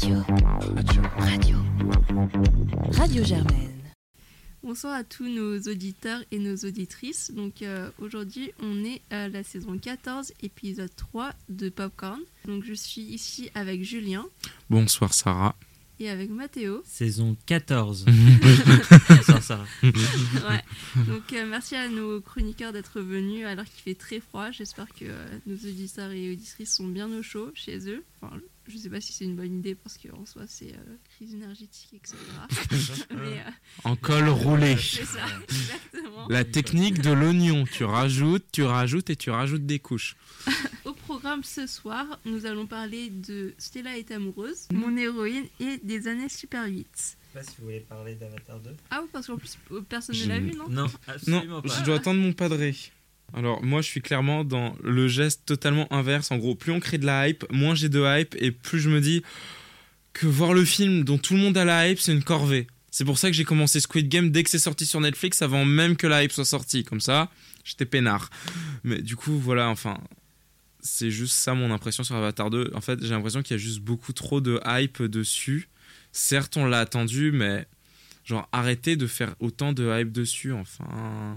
Radio. Radio. Radio. Radio Germaine. Bonsoir à tous nos auditeurs et nos auditrices. Donc euh, aujourd'hui, on est à la saison 14, épisode 3 de Popcorn. Donc je suis ici avec Julien Bonsoir Sarah. et avec Mathéo. Saison 14. Bonsoir, Sarah. Ouais. Donc euh, merci à nos chroniqueurs d'être venus alors qu'il fait très froid. J'espère que euh, nos auditeurs et auditrices sont bien au chaud chez eux. Enfin, je sais pas si c'est une bonne idée parce qu'en soi c'est euh, crise énergétique, etc. Mais euh, En col roulé. c'est ça, exactement. La technique de l'oignon. Tu rajoutes, tu rajoutes et tu rajoutes des couches. Au programme ce soir, nous allons parler de Stella est amoureuse, mon héroïne et des années Super 8. Je sais pas si vous voulez parler d'Avatar 2. Ah oui, parce qu'en plus euh, personne ne l'a vu, non? Non, Non, absolument pas. je dois attendre mon padré. Alors moi je suis clairement dans le geste totalement inverse. En gros, plus on crée de la hype, moins j'ai de hype et plus je me dis que voir le film dont tout le monde a la hype, c'est une corvée. C'est pour ça que j'ai commencé Squid Game dès que c'est sorti sur Netflix, avant même que la hype soit sortie. Comme ça, j'étais peinard. Mais du coup, voilà, enfin, c'est juste ça mon impression sur Avatar 2. En fait, j'ai l'impression qu'il y a juste beaucoup trop de hype dessus. Certes, on l'a attendu, mais genre arrêtez de faire autant de hype dessus. Enfin,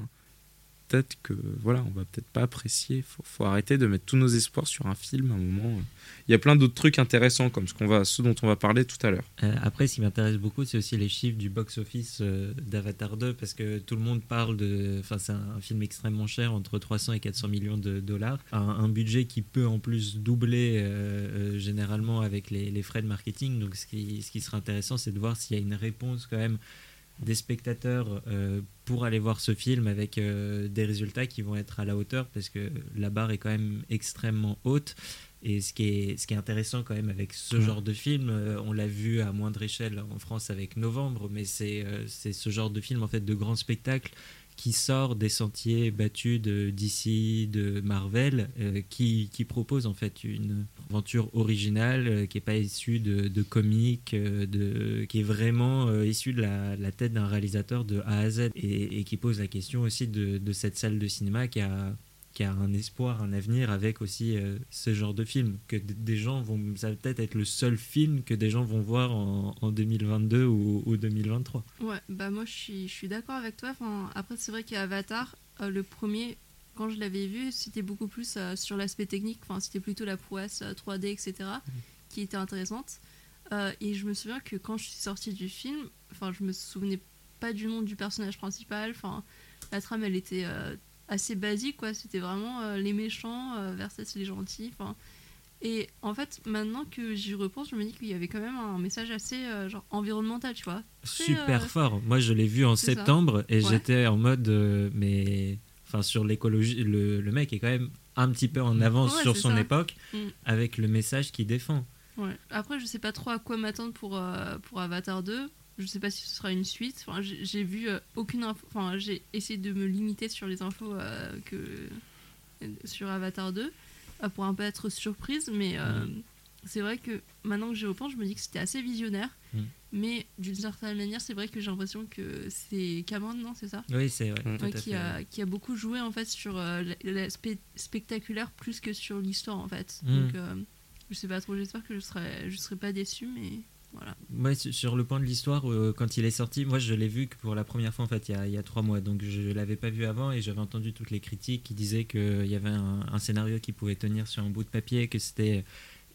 que voilà, on va peut-être pas apprécier. Faut, arrêter de mettre tous nos espoirs sur un film à un moment. Il y a plein d'autres trucs intéressants comme ce qu'on va, ce dont on va parler tout à l'heure. Euh, après, ce qui m'intéresse beaucoup, c'est aussi les chiffres du box-office euh, d'Avatar 2, parce que tout le monde parle de. Enfin, c'est un, film extrêmement cher, entre 300 et 400 millions de dollars. Un, budget qui peut en plus doubler euh, euh, généralement avec les, frais de marketing. Donc, ce qui, ce qui serait intéressant, c'est de voir s'il y a une réponse quand même des spectateurs euh, pour aller voir ce film avec euh, des résultats qui vont être à la hauteur, parce que la barre est quand même extrêmement haute. Et ce qui est, ce qui est intéressant quand même avec ce genre de film, euh, on l'a vu à moindre échelle en France avec Novembre, mais c'est c'est ce genre de film en fait de grand spectacle qui sort des sentiers battus de DC, de Marvel, euh, qui, qui propose en fait une aventure originale euh, qui n'est pas issue de, de comics, euh, qui est vraiment issue de la, tête d'un réalisateur de A à Z et, et qui pose la question aussi de, de cette salle de cinéma qui a qui a un espoir, un avenir avec aussi euh, ce genre de film. Que des gens vont. Ça va peut-être être le seul film que des gens vont voir en, en 2022 ou, ou 2023. Ouais, bah moi je suis, je suis d'accord avec toi. Enfin, après, c'est vrai qu'Avatar, euh, le premier, quand je l'avais vu, c'était beaucoup plus euh, sur l'aspect technique. Enfin, c'était plutôt la prouesse euh, 3D, etc., qui était intéressante. Et je me souviens que quand je suis sortie du film, enfin, je me souvenais pas du nom du personnage principal. Enfin, la trame, elle était assez basique, quoi. C'était vraiment euh, les méchants euh, versus les gentils. Et en fait, maintenant que j'y repense, je me dis qu'il y avait quand même un message assez euh, genre environnemental, tu vois. Très, Super euh, fort. Moi, je l'ai vu en ça. septembre et Ouais. j'étais en mode. euh, mais. Enfin, sur l'écologie, le, le mec est quand même un petit peu en avance Ouais, sur son ça. époque Mm. avec le message qu'il défend. Ouais. Après, je sais pas trop à quoi m'attendre pour, pour Avatar 2. Je sais pas si ce sera une suite. Enfin, j'ai vu euh, aucune info. Enfin, j'ai essayé de me limiter sur les infos euh, que sur Avatar 2 euh, pour un peu être surprise. Mais euh, c'est vrai que maintenant que j'y repense, je me dis que c'était assez visionnaire. Mm. Mais d'une certaine manière, c'est vrai que j'ai l'impression que c'est Cameron, non C'est ça? Oui, c'est vrai. Mm. Ouais, à qui, a, ouais. qui a beaucoup joué en fait sur euh, l'aspect spectaculaire plus que sur l'histoire en fait. Mm. Donc euh, je sais pas trop, j'espère que je serai, je serai pas déçu, mais sur le point de l'histoire, euh, quand il est sorti, moi je l'ai vu que pour la première fois en fait il y a, trois mois, donc je l'avais pas vu avant et j'avais entendu toutes les critiques qui disaient qu'il y avait un, scénario qui pouvait tenir sur un bout de papier, que c'était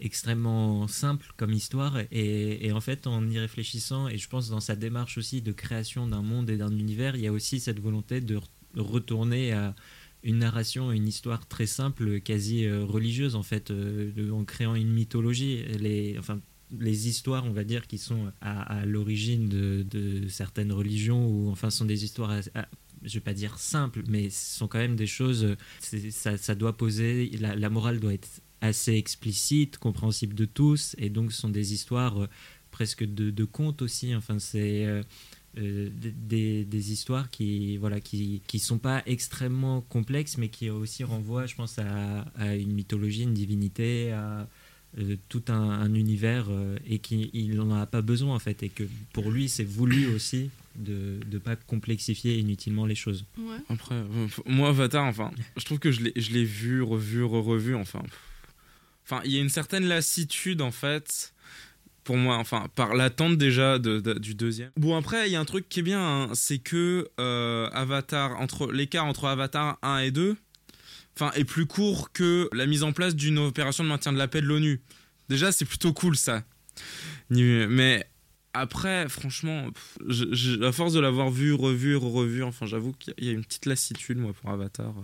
extrêmement simple comme histoire. Et, en fait en y réfléchissant et je pense dans sa démarche aussi de création d'un monde et d'un univers, il y a aussi cette volonté de re- retourner à une narration, une histoire très simple, quasi euh, religieuse en fait, euh, en créant une mythologie. Les, enfin, les histoires, on va dire, qui sont à, l'origine de, certaines religions, ou enfin sont des histoires, à- à- je vais pas dire simples, mais sont quand même des choses, ça, doit poser, la, morale doit être assez explicite, compréhensible de tous, et donc sont des histoires euh, presque de, de contes aussi, enfin c'est... euh, euh, des- histoires qui voilà qui qui sont pas extrêmement complexes mais qui aussi renvoient je pense à, à une mythologie une divinité à euh, tout un, un univers euh, et qu'il n'en a pas besoin en fait et que pour lui c'est voulu aussi de ne pas complexifier inutilement les choses. Ouais. Après, euh, moi, Avatar, enfin, je trouve que je l'ai, je l'ai vu, revu, re-revu, enfin. pff. Enfin, il y a une certaine lassitude, en fait, pour moi, enfin, par l'attente déjà de, de- du deuxième. Bon, après, il y a un truc qui est bien, hein, c'est que euh, Avatar, entre l'écart entre Avatar 1 et 2, enfin, est plus court que la mise en place d'une opération de maintien de la paix de l'ONU. Déjà, c'est plutôt cool ça. Mais après, franchement, je- à force de l'avoir vu, revu, revu, enfin, j'avoue qu'il y a une petite lassitude, moi, pour Avatar.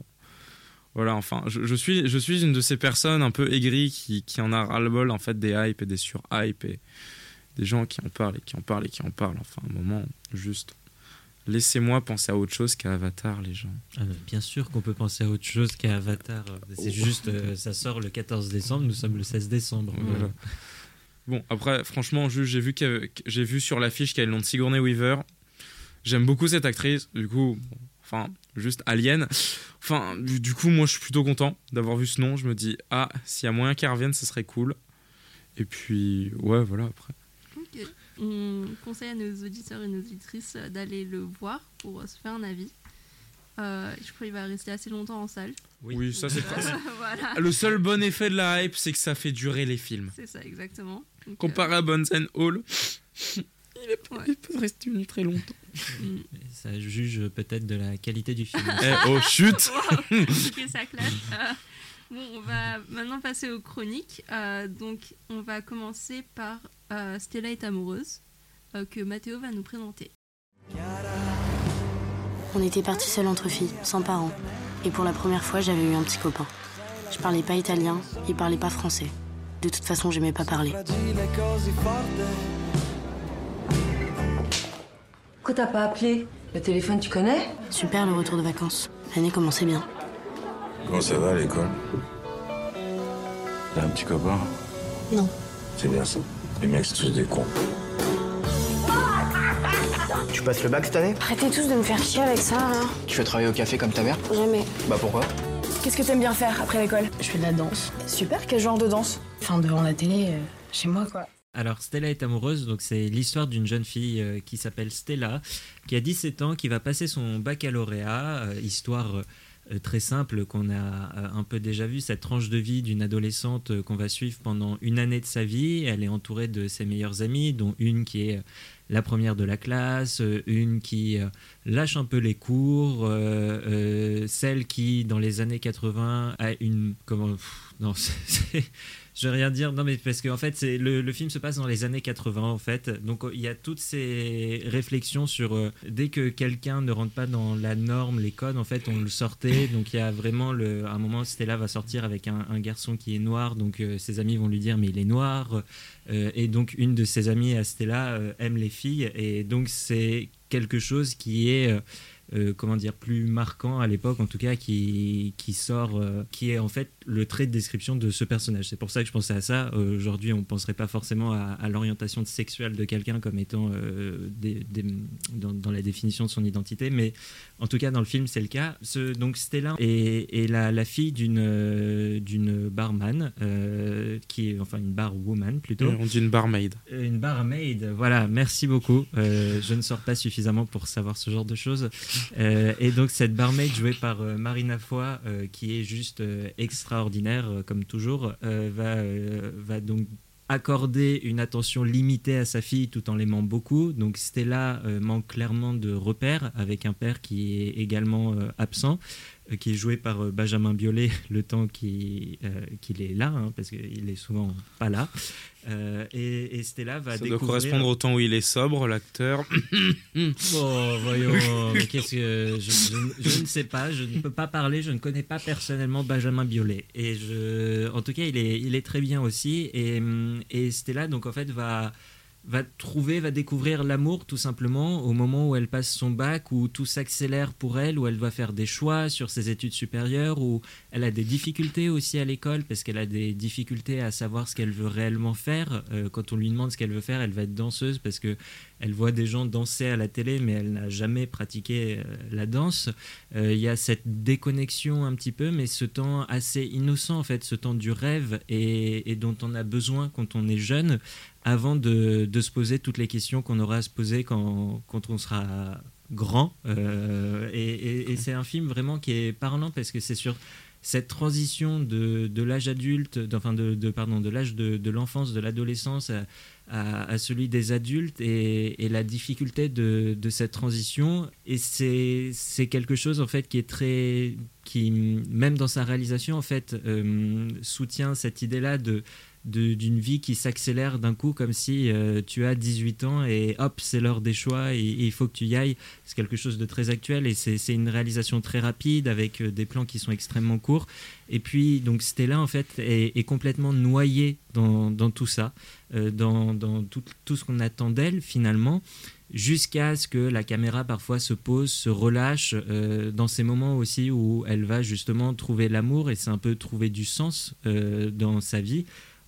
Voilà, enfin, je, je suis, je suis une de ces personnes un peu aigries qui, qui en a ras-le-bol, en fait, des hypes et des sur-hypes et des gens qui en parlent et qui en parlent et qui en parlent. Enfin, un moment, juste, laissez-moi penser à autre chose qu'à Avatar, les gens. Ah, bien sûr qu'on peut penser à autre chose qu'à Avatar. C'est Oh. juste, euh, ça sort le 14 décembre, nous sommes le 16 décembre. Voilà. Bon, après, franchement, j'ai vu, j'ai vu sur l'affiche qu'il y a le nom de Sigourney Weaver. J'aime beaucoup cette actrice, du coup, bon, enfin, juste Alien. Enfin, du coup, moi, je suis plutôt content d'avoir vu ce nom. Je me dis, ah, s'il y a moyen qu'elle revienne, ce serait cool. Et puis, ouais, voilà, après. On conseille à nos auditeurs et nos auditrices euh, d'aller le voir pour euh, se faire un avis. Euh, je crois qu'il va rester assez longtemps en salle. Oui, ça, c'est pas. voilà. Le seul bon effet de la hype, c'est que ça fait durer les films. C'est ça, exactement. Donc, Comparé à Bones and Hall, il, est pas- Ouais. il peut rester venu très longtemps. euh, mm. Ça juge peut-être de la qualité du film. Eh, oh, chut Wow, ok, ça clash. Euh, bon, on va maintenant passer aux chroniques. Euh, donc, on va commencer par euh, Stella est amoureuse, euh, que Mathéo va nous présenter. On était partis seuls entre filles, sans parents. Et pour la première fois, j'avais eu un petit copain. Je parlais pas italien, il parlait pas français. De toute façon, j'aimais pas parler. Pourquoi t'as pas appelé Le téléphone, tu connais? Super le retour de vacances. L'année commençait bien. Comment ça va à l'école? T'as un petit copain? Non. C'est bien ça. Les mecs, c'est tous des cons. Tu passes le bac cette année? Arrêtez tous de me faire chier avec ça, là. Tu veux travailler au café comme ta mère? Jamais. Bah pourquoi? Qu'est-ce que t'aimes bien faire après l'école? Je fais de la danse. Super, quel genre de danse? Enfin, devant la télé, euh, chez moi, quoi. Alors Stella est amoureuse, donc c'est l'histoire d'une jeune fille euh, qui s'appelle Stella, qui a 17 ans, qui va passer son baccalauréat, euh, histoire euh, très simple qu'on a euh, un peu déjà vu, cette tranche de vie d'une adolescente euh, qu'on va suivre pendant une année de sa vie. Elle est entourée de ses meilleures amies, dont une qui est euh, la première de la classe, euh, une qui euh, lâche un peu les cours, euh, euh, celle qui dans les années 80 a une... Comment... non, c'est... Je vais rien dire, non mais parce qu'en fait c'est le, le film se passe dans les années 80 en fait, donc il y a toutes ces réflexions sur euh, dès que quelqu'un ne rentre pas dans la norme, les codes en fait on le sortait, donc il y a vraiment le, à un moment Stella va sortir avec un, garçon qui est noir, donc euh, ses amis vont lui dire mais il est noir, euh, et donc une de ses amies Stella aime les filles, et donc c'est quelque chose qui est euh, comment dire plus marquant à l'époque en tout cas qui, qui sort euh, qui est en fait le trait de description de ce personnage c'est pour ça que je pensais à ça Euh, aujourd'hui on penserait pas forcément à, à l'orientation sexuelle de quelqu'un comme étant des- des- dans, dans la définition de son identité mais en tout cas dans le film c'est le cas Ce- donc Stella est, est la, la fille d'une d'une barman qui est enfin une bar woman plutôt On dit une barmaid. une barmaid, voilà, merci beaucoup. Je ne sors pas suffisamment pour savoir ce genre de choses. Euh, et donc cette barmaid jouée par euh, Marina Foy, euh, qui est juste extraordinaire, comme toujours, va, va donc accorder une attention limitée à sa fille tout en l'aimant beaucoup. Donc Stella manque clairement de repères avec un père qui est également absent, qui est joué par euh, Benjamin Biolay le temps qu'il euh, qu'il est là, hein, parce qu'il est souvent pas là. Euh, et, et Stella va Ça doit correspondre au temps où il est sobre, l'acteur. Oh, voyons, mais qu'est-ce que. Je, je- je ne sais pas, je ne peux pas parler, je ne connais pas personnellement Benjamin Biolay. Et je. En tout cas, il est, il est très bien aussi. Et, et Stella, donc en fait, va va trouver, va découvrir l'amour tout simplement au moment où elle passe son bac, où tout s'accélère pour elle, où elle va faire des choix sur ses études supérieures, où elle a des difficultés aussi à l'école parce qu'elle a des difficultés à savoir ce qu'elle veut réellement faire. Euh, quand on lui demande ce qu'elle veut faire, elle va être danseuse parce que elle voit des gens danser à la télé, mais elle n'a jamais pratiqué euh, la danse. Euh, Il y a cette déconnexion un petit peu, mais ce temps assez innocent en fait, ce temps du rêve et, et dont on a besoin quand on est jeune, avant de, de se poser toutes les questions qu'on aura à se poser quand, quand on sera grand. Euh, et et- et c'est un film vraiment qui est parlant parce que c'est sur cette transition de, de l'âge adulte, enfin de, de, pardon, de l'âge de, de l'enfance, de l'adolescence à, à, à celui des adultes et, et la difficulté de, de cette transition. Et c'est quelque chose en fait qui est très, qui même dans sa réalisation en fait euh, soutient cette idée-là de- d'une vie qui s'accélère d'un coup comme si euh, tu as 18 ans et hop c'est l'heure des choix et, il faut que tu y ailles. C'est quelque chose de très actuel et c'est une réalisation très rapide avec euh, des plans qui sont extrêmement courts. Et puis donc Stella en fait est, complètement noyée dans, dans tout ça euh, dans, dans tout, tout ce qu'on attend d'elle finalement jusqu'à ce que la caméra parfois se pose, se relâche dans ces moments aussi où elle va justement trouver l'amour et c'est un peu trouver du sens dans sa vie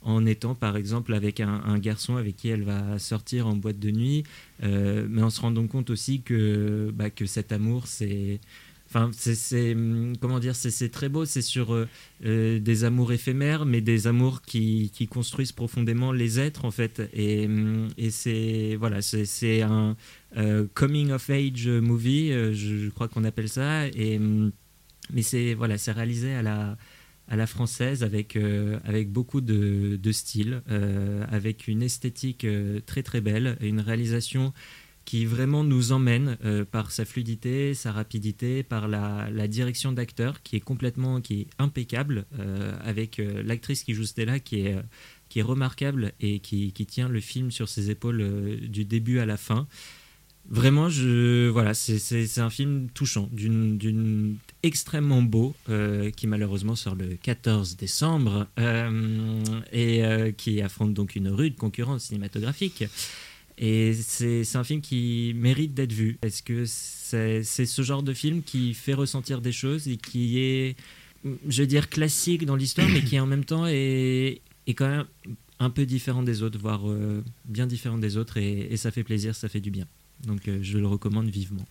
en étant par exemple avec un, garçon avec qui elle va sortir en boîte de nuit, euh, mais en se rendant compte aussi que, bah, que cet amour c'est... Enfin, c'est, hum, comment dire, c'est, très beau, c'est sur euh, euh, des amours éphémères, mais des amours qui, qui construisent profondément les êtres en fait. Et, hum, et c'est voilà, c'est, un coming of age movie, je, je crois qu'on appelle ça. Et hum, mais c'est voilà, c'est réalisé à la à la française avec euh, avec beaucoup de, de style, euh, avec une esthétique euh, très très belle, une réalisation qui vraiment nous emmène par sa fluidité, sa rapidité, par la, la direction d'acteur qui est complètement qui est impeccable, avec l'actrice qui joue Stella qui est qui est remarquable et qui, qui tient le film sur ses épaules du début à la fin. Vraiment, je voilà, c'est- un film touchant, d'une extrêmement beau, euh, qui malheureusement sort le 14 décembre euh, et euh, qui affronte donc une rude concurrence cinématographique. Et c'est un film qui mérite d'être vu. Est-ce que c'est ce genre de film qui fait ressentir des choses et qui est, je veux dire, classique dans l'histoire, mais qui en même temps est, est quand même un peu différent des autres, voire bien différent des autres, et ça fait plaisir, ça fait du bien. Donc euh, je le recommande vivement.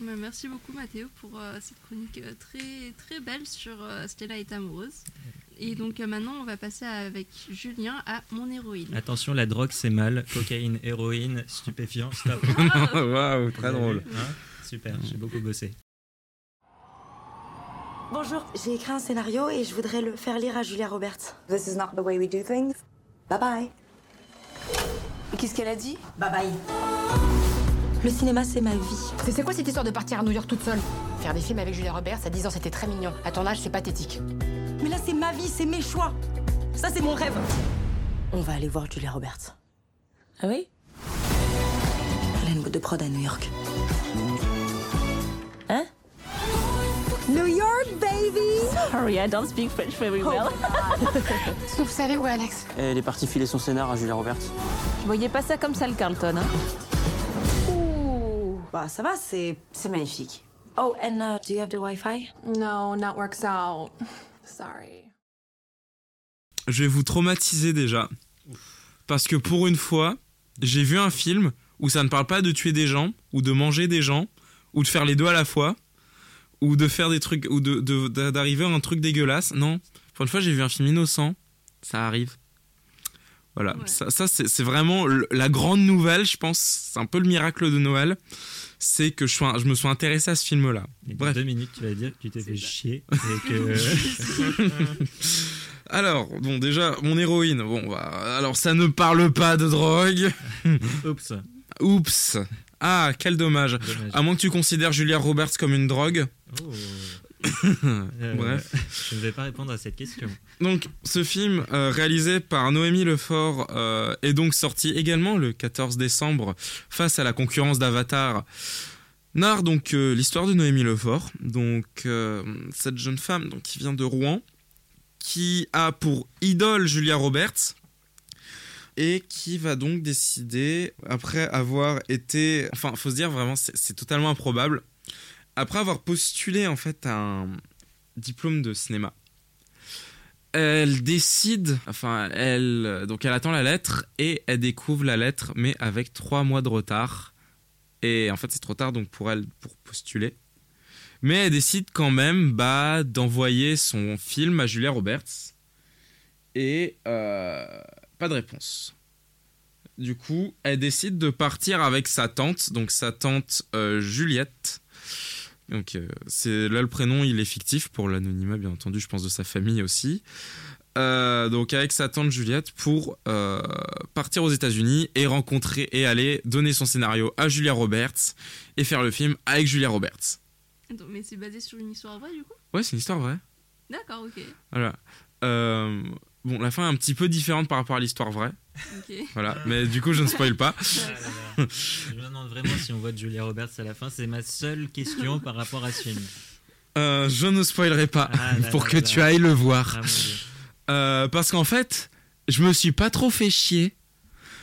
Bah, merci beaucoup Mathéo pour euh, cette chronique euh, très très belle sur euh, Stella est amoureuse. Et donc euh, maintenant on va passer avec Julien à mon héroïne. Attention, la drogue c'est mal. Cocaïne, héroïne, stupéfiant, stop. Waouh, très drôle. hein Super, j'ai beaucoup bossé. Bonjour, j'ai écrit un scénario et je voudrais le faire lire à Julia Roberts. This is not the way we do things. Bye bye. Qu'est-ce qu'elle a dit? Bye bye. Le cinéma, c'est ma vie. C'est c'est quoi cette histoire de partir à New York toute seule? Faire des films avec Julia Roberts à 10 ans, c'était très mignon. À ton âge, c'est pathétique. Mais là, c'est ma vie, c'est mes choix. Ça, c'est mon rêve. On va aller voir Julia Roberts. Ah oui? Elle a une boîte de prod à New York. Hein? New York, baby Sorry, I don't speak French very well. Est-ce que vous savez où est Alex? Elle est partie filer son scénar à Julia Roberts. Je voyais pas ça comme ça, le Carlton. Hein. Bah, ça va, c'est c'est magnifique. Oh, and uh, do you have the Wi-Fi? No, not works out. Sorry. Je vais vous traumatiser déjà. Parce que pour une fois, j'ai vu un film où ça ne parle pas de tuer des gens, ou de manger des gens, ou de faire les deux à la fois, ou de faire des trucs, ou de- de- de- d'arriver à un truc dégueulasse. Non. Pour une fois, j'ai vu un film innocent. Ça arrive. Voilà. Ça, ça, c'est vraiment la grande nouvelle, je pense. C'est un peu le miracle de Noël. C'est que je, sois- je me suis intéressé à ce film-là. Bref. deux minutes, tu vas dire que tu t'es fait chier et que. Alors, bon, déjà, mon héroïne, bon, bah, alors ça ne parle pas de drogue. Oups. Oups. Ah, quel dommage. Dommage. À moins que tu considères Julia Roberts comme une drogue. Oh. Euh, Bref. Je ne vais pas répondre à cette question. Donc, ce film, euh, réalisé par Noémie Lefort, euh, est donc sorti également le 14 décembre face à la concurrence d'Avatar. Narre donc euh, l'histoire de Noémie Lefort, donc euh, cette jeune femme donc, qui vient de Rouen, qui a pour idole Julia Roberts et qui va donc décider, après avoir été, enfin, faut se dire vraiment, c'est totalement improbable, après avoir postulé en fait un diplôme de cinéma, elle décide, enfin, elle, donc elle attend la lettre et elle découvre la lettre, mais avec trois mois de retard. Et en fait, c'est trop tard donc pour elle pour postuler. Mais elle décide quand même bah, d'envoyer son film à Julia Roberts. Et euh, pas de réponse. Du coup, elle décide de partir avec sa tante, donc sa tante euh, Juliette, Donc euh, c'est là le prénom, il est fictif pour l'anonymat bien entendu, je pense de sa famille aussi. Euh, donc avec sa tante Juliette pour euh, partir aux États-Unis et rencontrer et aller donner son scénario à Julia Roberts et faire le film avec Julia Roberts. Attends, mais c'est basé sur une histoire vraie du coup? Ouais, c'est une histoire vraie. D'accord, ok. Voilà. Euh, bon, la fin est un petit peu différente par rapport à l'histoire vraie. Voilà, mais du coup je ne spoil pas. Je me demande vraiment si on voit Julia Roberts à la fin. C'est ma seule question par rapport à ce film. Euh, je ne spoilerai pas Ah là pour là que là. tu ailles le voir. Ah. Euh, parce qu'en fait, je me suis pas trop fait chier.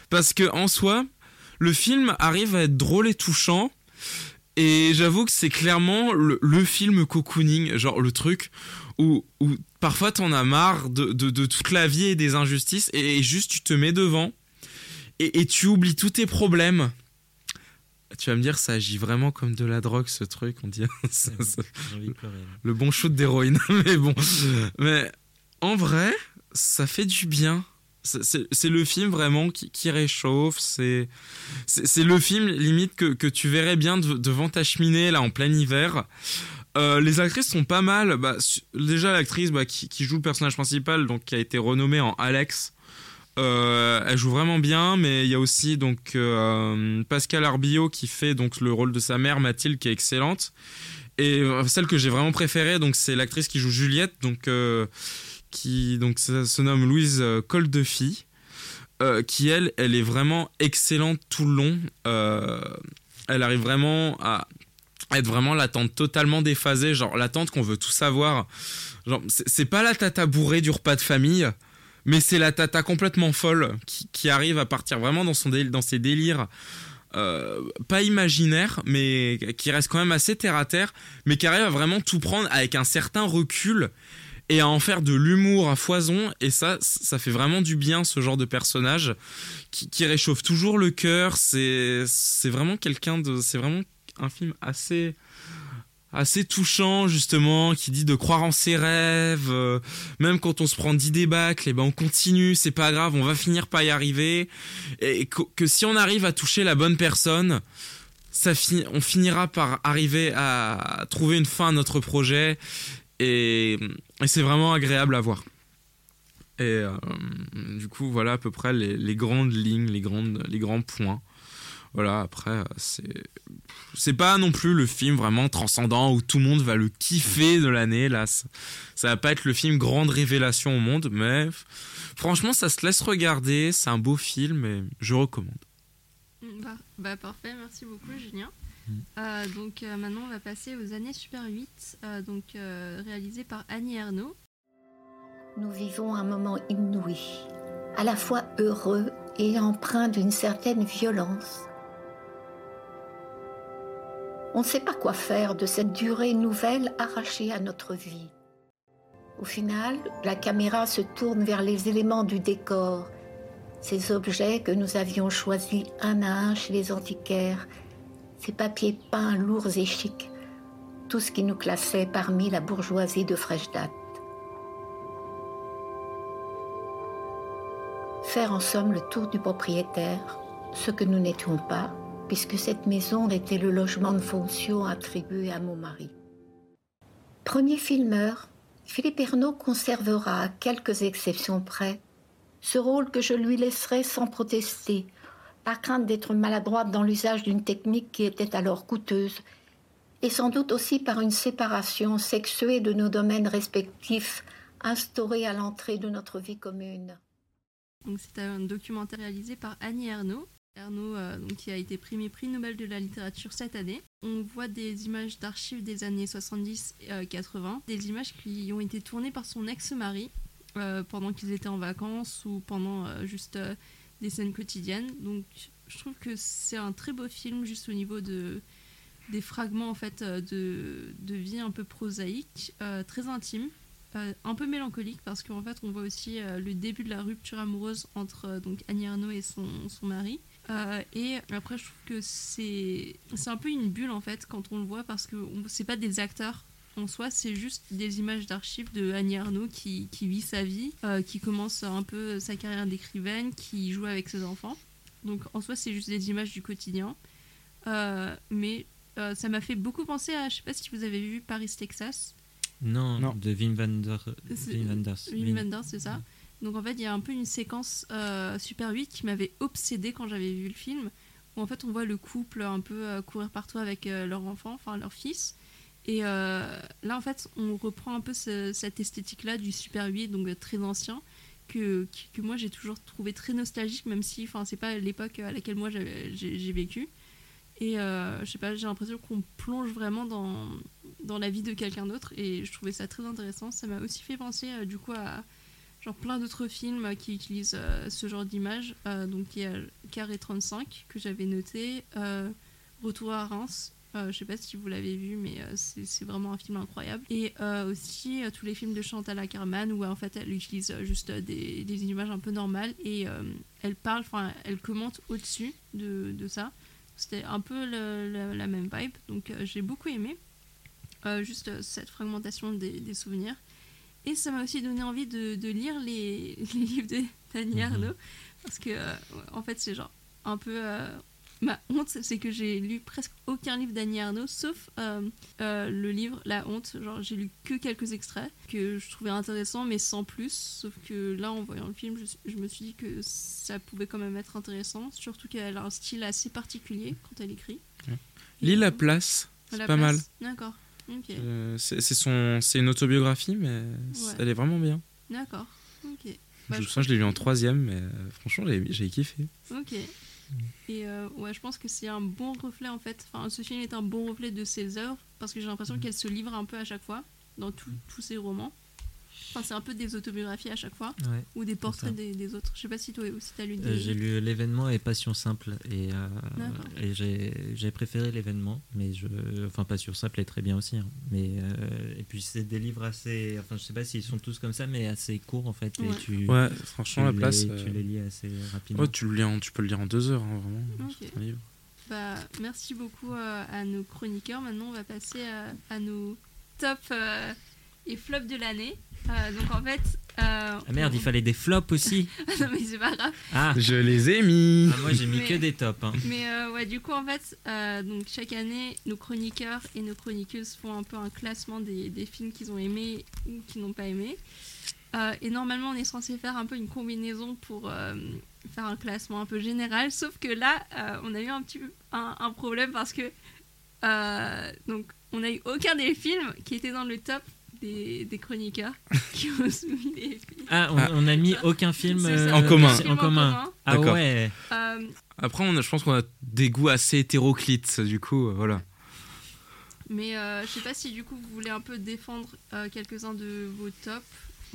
Parce que en soi, le film arrive à être drôle et touchant. Et j'avoue que c'est clairement le, le film cocooning, genre le truc où, où parfois t'en as marre de, de, de toute la vie et des injustices et, et juste tu te mets devant et, et tu oublies tous tes problèmes. Tu vas me dire, ça agit vraiment comme de la drogue ce truc, on dit. Ça- ça- J'ai envie de pleurer. là. le bon shoot d'héroïne. mais bon. Mais en vrai, ça fait du bien. C'est- le film vraiment qui, réchauffe. C'est le film limite que, tu verrais bien de- devant ta cheminée là en plein hiver. Euh, les actrices sont pas mal. Bah, déjà l'actrice bah, qui, joue le personnage principal, donc qui a été renommée en Alex. euh, elle joue vraiment bien, mais il y a aussi donc euh, Pascal Arbillot qui fait donc le rôle de sa mère Mathilde qui est excellente. Et celle que j'ai vraiment préférée, donc c'est l'actrice qui joue Juliette, donc qui donc se nomme Louise euh, Coldefy, euh, qui elle, elle est vraiment excellente tout le long. Euh, elle arrive vraiment à être vraiment la tante totalement déphasée, genre la tante qu'on veut tout savoir. Genre c'est pas la tata bourrée du repas de famille, mais c'est la tata complètement folle qui, arrive à partir vraiment dans son dans ses délires. pas imaginaires, mais qui reste quand même assez terre à terre, mais qui arrive à vraiment tout prendre avec un certain recul et à en faire de l'humour à foison. Et ça, ça fait vraiment du bien, ce genre de personnage qui, réchauffe toujours le cœur. C'est, vraiment quelqu'un de, c'est vraiment un film assez, assez touchant, justement, qui dit de croire en ses rêves. euh, même quand on se prend 10 débâcles, et ben on continue, c'est pas grave, on va finir par y arriver. Et que, si on arrive à toucher la bonne personne, ça fi- on finira par arriver à trouver une fin à notre projet et, c'est vraiment agréable à voir. Et euh, du coup, voilà à peu près les, grandes lignes, les, grandes, les grands points. Voilà, après, c'est. C'est pas non plus le film vraiment transcendant où tout le monde va le kiffer de l'année. Là, ça, va pas être le film grande révélation au monde, mais franchement, ça se laisse regarder. C'est un beau film et je recommande. Bah, bah, parfait, merci beaucoup Julien. Euh, donc euh, maintenant on va passer aux années Super 8, euh, donc euh, réalisé par Annie Ernaux. Nous vivons un moment inouï, à la fois heureux et empreint d'une certaine violence. On ne sait pas quoi faire de cette durée nouvelle arrachée à notre vie. Au final, la caméra se tourne vers les éléments du décor, ces objets que nous avions choisis un à un chez les antiquaires, ces papiers peints lourds et chics, tout ce qui nous classait parmi la bourgeoisie de fraîche date. Faire en somme le tour du propriétaire, ce que nous n'étions pas, puisque cette maison était le logement de fonction attribué à mon mari. Premier filmeur, Philippe Ernaud conservera, à quelques exceptions près, ce rôle que je lui laisserai sans protester, par crainte d'être maladroite dans l'usage d'une technique qui était alors coûteuse, et sans doute aussi par une séparation sexuée de nos domaines respectifs instaurée à l'entrée de notre vie commune. C'est un documentaire réalisé par Annie Ernaux. Ernaux euh, qui a été primé prix Nobel de la littérature cette année. On voit des images d'archives des années 70-80, des images qui ont été tournées par son ex-mari euh, pendant qu'ils étaient en vacances ou pendant euh, juste euh, des scènes quotidiennes. Donc je trouve que c'est un très beau film juste au niveau de des fragments en fait euh, de, de vie un peu prosaïque, euh, très intime. Euh, un peu mélancolique parce qu'en fait on voit aussi le début de la rupture amoureuse entre donc Annie Arnaud et son, son mari et après je trouve que c'est c'est un peu une bulle en fait quand on le voit parce que c'est pas des acteurs en soi c'est juste des images d'archives de Annie Arnaud qui, qui vit sa vie euh, qui commence un peu sa carrière d'écrivaine qui joue avec ses enfants donc en soi c'est juste des images du quotidien Euh, mais euh, ça m'a fait beaucoup penser à, je sais pas si vous avez vu Paris, Texas. Non, Non. de Wim Wenders. Wim Wenders. Wim Wim- Wenders, c'est ça. Donc en fait, il y a un peu une séquence euh, Super 8 qui m'avait obsédée quand j'avais vu le film, où en fait on voit le couple un peu courir partout avec euh, leur enfant, enfin leur fils. Et euh, là, en fait, on reprend un peu ce- cette esthétique-là du Super 8, donc euh, très ancien, que, que, moi j'ai toujours trouvé très nostalgique, même si enfin, c'est pas l'époque à laquelle moi j'ai vécu. Et euh, je sais pas, j'ai l'impression qu'on plonge vraiment dans, dans la vie de quelqu'un d'autre, et je trouvais ça très intéressant. Ça m'a aussi fait penser du coup à genre plein d'autres films qui utilisent ce genre d'image. Donc il y a Carré 35 que j'avais noté, Retour à Reims. Euh, je sais pas si vous l'avez vu, mais euh, c'est vraiment un film incroyable. Et euh, aussi euh, tous les films de Chantal Ackerman où en fait elle utilise juste des, des images un peu normales et elle parle, enfin elle commente au-dessus de, de ça. C'était un peu le- le- la même vibe, donc j'ai beaucoup aimé. Juste cette fragmentation des, des souvenirs. Et ça m'a aussi donné envie de, de lire les, les livres de Dany Arnaud. Parce que, en fait, c'est genre un peu. Ma honte, c'est que j'ai lu presque aucun livre d'Annie Arnaud, sauf euh, euh, le livre La honte. Genre, j'ai lu que quelques extraits que je trouvais intéressants, mais sans plus. Sauf que là, en voyant le film, je, je me suis dit que ça pouvait quand même être intéressant. Surtout qu'elle a un style assez particulier quand elle écrit. Lis La Place, c'est pas place. mal. D'accord. Euh, c'est son, c'est une autobiographie, mais Ouais. elle est vraiment bien. D'accord. Ok. Bah, je je je l'ai lu en troisième, mais franchement, j'ai j'ai kiffé. Ok. Et euh, ouais, je pense que c'est un bon reflet en fait. Enfin, ce film est un bon reflet de ses œuvres parce que j'ai l'impression Mhm. qu'elle se livre un peu à chaque fois dans tout- tous ses romans. Enfin, c'est un peu des autobiographies à chaque fois Ouais, ou des portraits des, des autres. Je sais pas si toi aussi t'as lu des. Euh, j'ai lu l'événement et Passion simple et, euh, et j'ai j'ai préféré l'événement mais je enfin Passion simple est très bien aussi hein. mais euh, et puis c'est des livres assez enfin je sais pas s'ils sont tous comme ça mais assez courts en fait Ouais. et tu Ouais, franchement, tu La Place, les, euh, tu les lis assez rapidement Ouais, tu, le lis en- tu peux le lire en deux heures, hein, vraiment. Ok. C'est un livre. Bah, merci beaucoup euh, à nos chroniqueurs. Maintenant, on va passer à, à nos top euh, et flops de l'année. Euh, donc en fait. euh, ah merde il fallait des flops aussi non mais c'est pas grave. ah, Je les ai mis. Ah, moi j'ai mis Mais- que des tops hein. Mais euh, ouais, du coup, en fait, euh, donc chaque année, nos chroniqueurs et nos chroniqueuses font un peu un classement des, des films qu'ils ont aimés ou qu'ils n'ont pas aimés. Euh, et normalement, on est censé faire un peu une combinaison pour euh, faire un classement un peu général. Sauf que là, euh, on a eu un petit peu un, un problème parce que euh, donc on a eu aucun des films qui étaient dans le top des, des chroniqueurs qui ont soumis des films. ah on, on a mis aucun film C'est ça, En commun. aucun film en commun ah ouais Euh, Après, on a- je pense qu'on a des goûts assez hétéroclites, du coup, euh, voilà. Mais euh, je sais pas si du coup vous voulez un peu défendre euh, quelques-uns de vos tops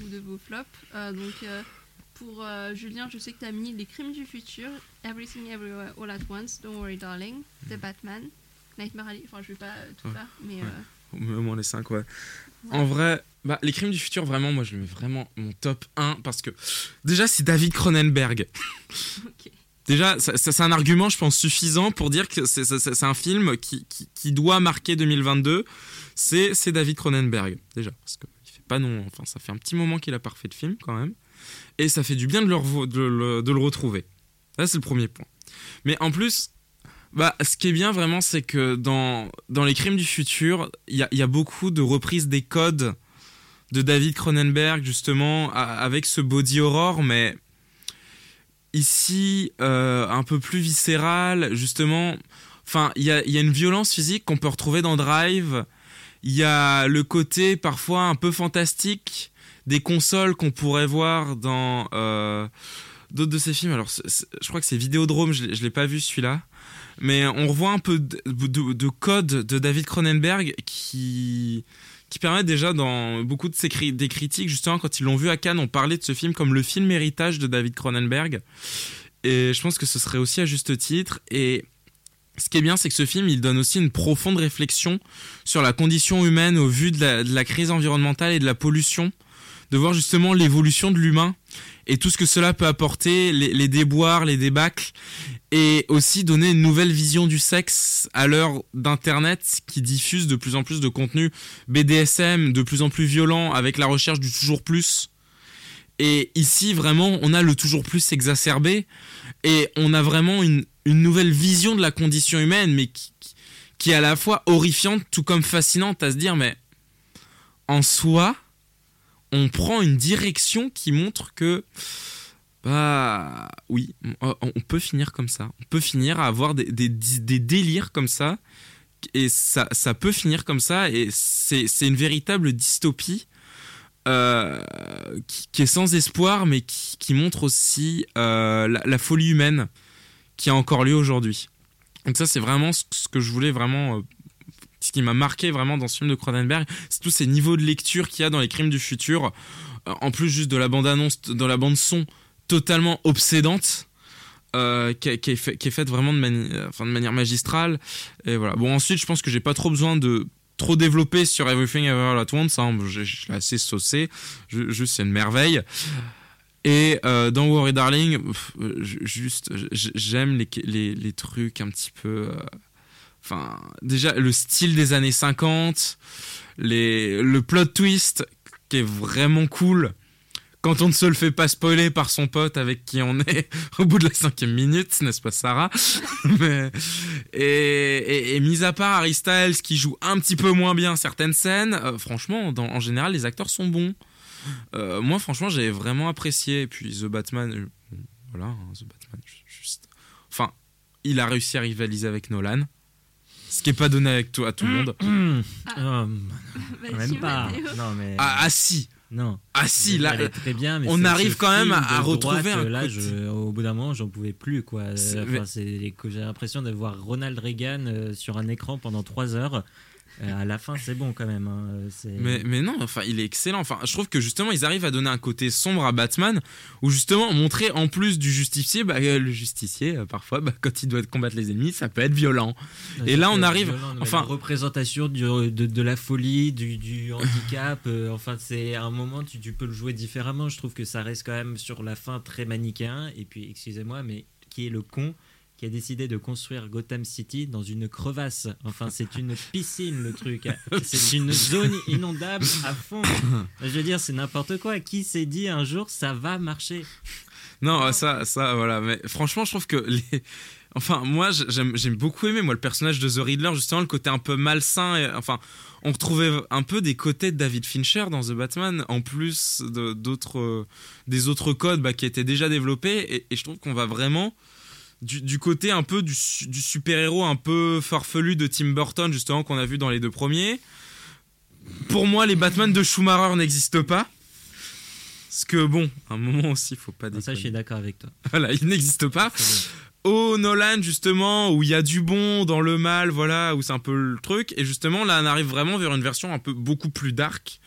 ou de vos flops. Euh, donc euh, pour euh, Julien, je sais que tu as mis Les Crimes du futur, Everything Everywhere All at Once, Don't Worry Darling, The Batman, Nightmare Alley. Enfin, je vais pas euh, tout Ouais. faire, mais Ouais. euh, Au moins les 5, ouais. En vrai, bah, les crimes du futur, vraiment, moi, je le mets vraiment mon top 1 parce que déjà, c'est David Cronenberg. ok. Déjà, c'est un argument, je pense, suffisant pour dire que c'est, un film qui, qui, qui doit marquer 2022. C'est, David Cronenberg, déjà. Parce que il fait pas non. Enfin, ça fait un petit moment qu'il a pas refait de film, quand même. Et ça fait du bien de le, revo- de le, de le retrouver. Là, c'est le premier point. Mais en plus, bah, ce qui est bien vraiment, c'est que dans, dans Les Crimes du Futur, il y a, beaucoup de reprises des codes de David Cronenberg, justement, avec ce body horror, mais ici, euh, un peu plus viscéral, justement. Enfin, il y a, y a une violence physique qu'on peut retrouver dans Drive. Il y a le côté parfois un peu fantastique des consoles qu'on pourrait voir dans euh, d'autres de ces films. Alors, je crois que c'est Vidéodrome, je ne l'ai pas vu celui-là. Mais on revoit un peu de, de, de code de David Cronenberg qui, qui permettent déjà dans beaucoup de ses des critiques, justement, quand ils l'ont vu à Cannes, on parlait de ce film comme le film héritage de David Cronenberg. Et je pense que ce serait aussi à juste titre. Et ce qui est bien, c'est que ce film, il donne aussi une profonde réflexion sur la condition humaine au vu de la, de la crise environnementale et de la pollution, de voir justement l'évolution de l'humain et tout ce que cela peut apporter, les, les déboires, les débâcles, et aussi donner une nouvelle vision du sexe à l'heure d'Internet qui diffuse de plus en plus de contenu BDSM, de plus en plus violent, avec la recherche du toujours plus. Et ici, vraiment, on a le toujours plus exacerbé, et on a vraiment une, une nouvelle vision de la condition humaine, mais qui, qui- est à la fois horrifiante tout comme fascinante à se dire mais en soi on prend une direction qui montre que bah oui. On peut finir comme ça. On peut finir à avoir des, des, délires comme ça. Et ça, ça peut finir comme ça. Et c'est une véritable dystopie euh, qui, est sans espoir mais qui, qui montre aussi euh, la, folie humaine qui a encore lieu aujourd'hui. Donc ça c'est vraiment ce, que je voulais vraiment euh, ce qui m'a marqué vraiment dans ce film de Cronenberg, c'est tous ces niveaux de lecture qu'il y a dans les crimes du futur. En plus juste de la bande annonce, dans la bande son totalement obsédante. Euh, qui, est fait, faite vraiment de, de manière magistrale et voilà bon ensuite je pense que j'ai pas trop besoin de trop développer sur Everything Ever at Once hein. je, l'ai assez saucé juste c'est une merveille et euh, dans Worry Darling juste j'aime les, trucs un petit peu déjà, le style des années 50, les, le plot twist qui est vraiment cool quand on ne se le fait pas spoiler par son pote avec qui on est au bout de la cinquième minute, n'est-ce pas Sarah Mais, et, et, mis à part Harry Styles qui joue un petit peu moins bien certaines scènes, euh, franchement, dans, en général, les acteurs sont bons. Euh, moi, franchement, j'ai vraiment apprécié. Et puis The Batman, euh, voilà, hein, The Batman, juste. Enfin, il a réussi à rivaliser avec Nolan. Ce qui n'est pas donné avec toi, à tout le monde. Ah. Oh, même pas. Non, mais... ah, ah, si. Non. Ah si, là, très bien, mais on arrive quand même à, retrouver un là, au bout d'un moment, j'en pouvais plus quoi. Enfin, j'ai l'impression de voir Ronald Reagan euh, sur un écran pendant trois heures. Euh, à la fin, c'est bon quand même. Hein, mais, mais non, enfin, il est excellent. Enfin, je trouve que justement, ils arrivent à donner un côté sombre à Batman, où justement, montrer en plus du justicier, bah, euh, le justicier, euh, parfois, bah, quand il doit combattre les ennemis, ça peut être violent. et là, on arrive. enfin, la représentation de, de, la folie, du, du handicap. enfin, c'est un moment, tu, tu peux le jouer différemment. Je trouve que ça reste quand même sur la fin très manichéen. Et puis, excusez-moi, mais qui est le con qui a décidé de construire Gotham City dans une crevasse. Enfin, c'est une piscine le truc. C'est une zone inondable à fond. Je veux dire, c'est n'importe quoi. Qui s'est dit un jour ça va marcher? Non, ça, ça, voilà. Mais franchement, je trouve que les. Enfin, moi, j'aime beaucoup aimé moi le personnage de The Riddler, justement le côté un peu malsain. Et, enfin, on retrouvait un peu des côtés de David Fincher dans The Batman, en plus d'autres, des autres codes bah, qui étaient déjà développés. Et, et je trouve qu'on va vraiment du, côté un peu du, super-héros un peu farfelu de Tim Burton, justement, qu'on a vu dans les deux premiers. Pour moi, les Batman de Schumacher n'existent pas. Parce que bon, à un moment aussi, il faut pas déconner. Ça, je suis d'accord avec toi. Voilà, ils n'existent pas. Au Nolan, justement, où il y a du bon dans le mal, voilà, où c'est un peu le truc. Et justement, là, on arrive vraiment vers une version un peu beaucoup plus dark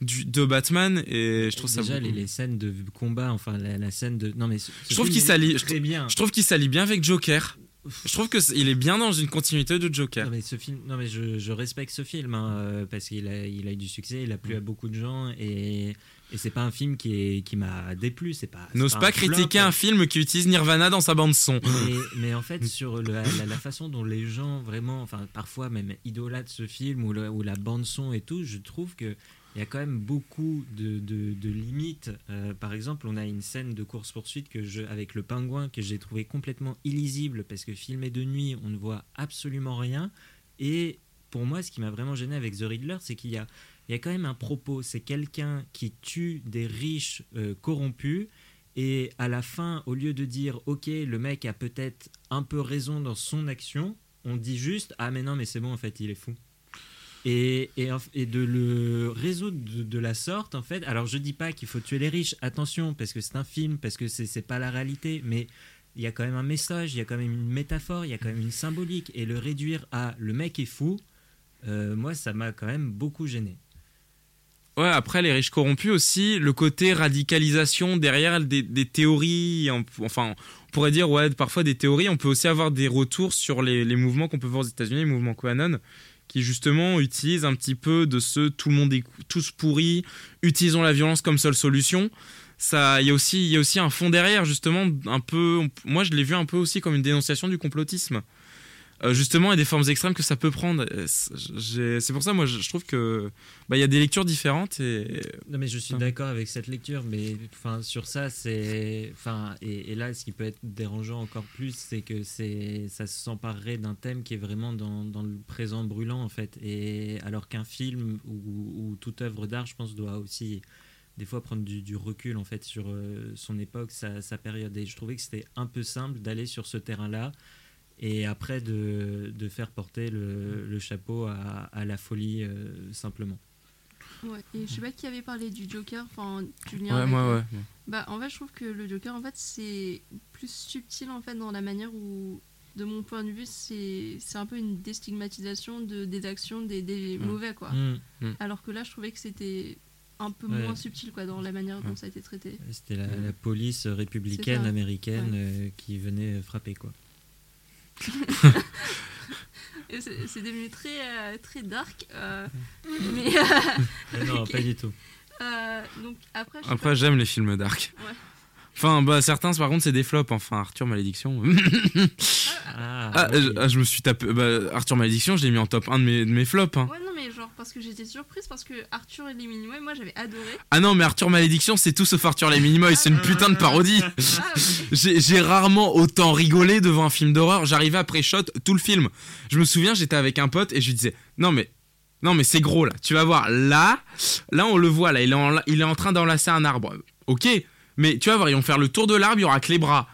du, de Batman et je trouve déjà, ça les, les, scènes de combat enfin la, scène de non mais je trouve qu'il s'allie très bien je trouve qu'il s'allie bien avec Joker je trouve que il est bien dans une continuité de Joker. Non mais ce film, non mais je, je respecte ce film hein, euh, parce qu'il a, il a eu du succès, il a plu à beaucoup de gens et, et c'est pas un film qui est qui m'a déplu, c'est pas. N'ose pas, critiquer un film qui utilise Nirvana dans sa bande son. Mais, mais en fait sur la, la, façon dont les gens vraiment, enfin parfois même idolâtrent ce film ou, ou la bande son et tout, je trouve que il y a quand même beaucoup de, limites. Euh, par exemple, on a une scène de course-poursuite que je, avec le pingouin que j'ai trouvé complètement illisible parce que filmé de nuit, on ne voit absolument rien. Et pour moi, ce qui m'a vraiment gêné avec The Riddler, c'est qu'il y a, il y a quand même un propos. C'est quelqu'un qui tue des riches euh, corrompus. Et à la fin, au lieu de dire, OK, le mec a peut-être un peu raison dans son action, on dit juste, ah mais non, mais c'est bon, en fait, il est fou. Et, de le résoudre de, la sorte, en fait. Alors, je dis pas qu'il faut tuer les riches, attention, parce que c'est un film, parce que c'est pas la réalité, mais il y a quand même un message, il y a quand même une métaphore, il y a quand même une symbolique. Et le réduire à le mec est fou, euh, moi, ça m'a quand même beaucoup gêné. Ouais, après, les riches corrompus aussi, le côté radicalisation derrière des, théories, enfin, on pourrait dire, ouais, parfois des théories, on peut aussi avoir des retours sur les, les mouvements qu'on peut voir aux États-Unis, les mouvements QAnon qui justement utilise un petit peu de ce tout le monde est tous pourris, utilisons la violence comme seule solution. Ça, il y a aussi, y a aussi un fond derrière justement un peu. Moi, je l'ai vu un peu aussi comme une dénonciation du complotisme. Euh, justement et des formes extrêmes que ça peut prendre. Euh, c'est- pour ça, moi, je trouve que bah, il y a des lectures différentes et Non, mais je suis d'accord avec cette lecture, mais enfin sur ça, c'est enfin et, et là, ce qui peut être dérangeant encore plus, c'est que c'est ça s'emparerait d'un thème qui est vraiment dans, dans le présent brûlant en fait. Et alors qu'un film ou, ou toute œuvre d'art, je pense, doit aussi des fois prendre du, du recul en fait sur euh, son époque, sa, sa période. Et je trouvais que c'était un peu simple d'aller sur ce terrain-là. Et après de, de faire porter le, le chapeau à, à la folie euh, simplement. Ouais, et je sais pas qui avait parlé du Joker, enfin Julien. Ouais, moi, ouais. Bah en fait je trouve que le Joker en fait c'est plus subtil en fait dans la manière où de mon point de vue c'est c'est un peu une déstigmatisation de, des actions des, des Mm. mauvais quoi. Mm. Mm. Alors que là je trouvais que c'était un peu Ouais. moins subtil quoi dans la manière dont Ouais. ça a été traité. C'était la, la police républicaine américaine euh, qui venait frapper quoi. C'est devenu très euh, très dark euh, mais Euh, non, Ok. pas du tout. Euh, donc après Après, pas- j'aime les films dark. Ouais. Enfin, bah, certains, par contre, c'est des flops. Enfin, Arthur Malédiction. Ah, ah, oui. je, ah, je me suis tapé. Bah, Arthur Malédiction, je l'ai mis en top 1 de mes, de mes flops. hein. Ouais non mais genre parce que j'étais surprise parce que Arthur et les Minimoys moi j'avais adoré. Ah non, mais Arthur Malédiction, c'est tout sauf Arthur les Minimoys. C'est une putain de parodie. Ah. J'ai j'ai rarement autant rigolé devant un film d'horreur. J'arrivais après shot tout le film. Je me souviens, j'étais avec un pote et je lui disais Non, mais. Non, mais c'est gros là. Tu vas voir. Là, là, on le voit. Là, il est en, il est en train d'enlacer un arbre. Ok. Mais tu vas voir, ils vont faire le tour de l'arbre. Il y aura que les bras.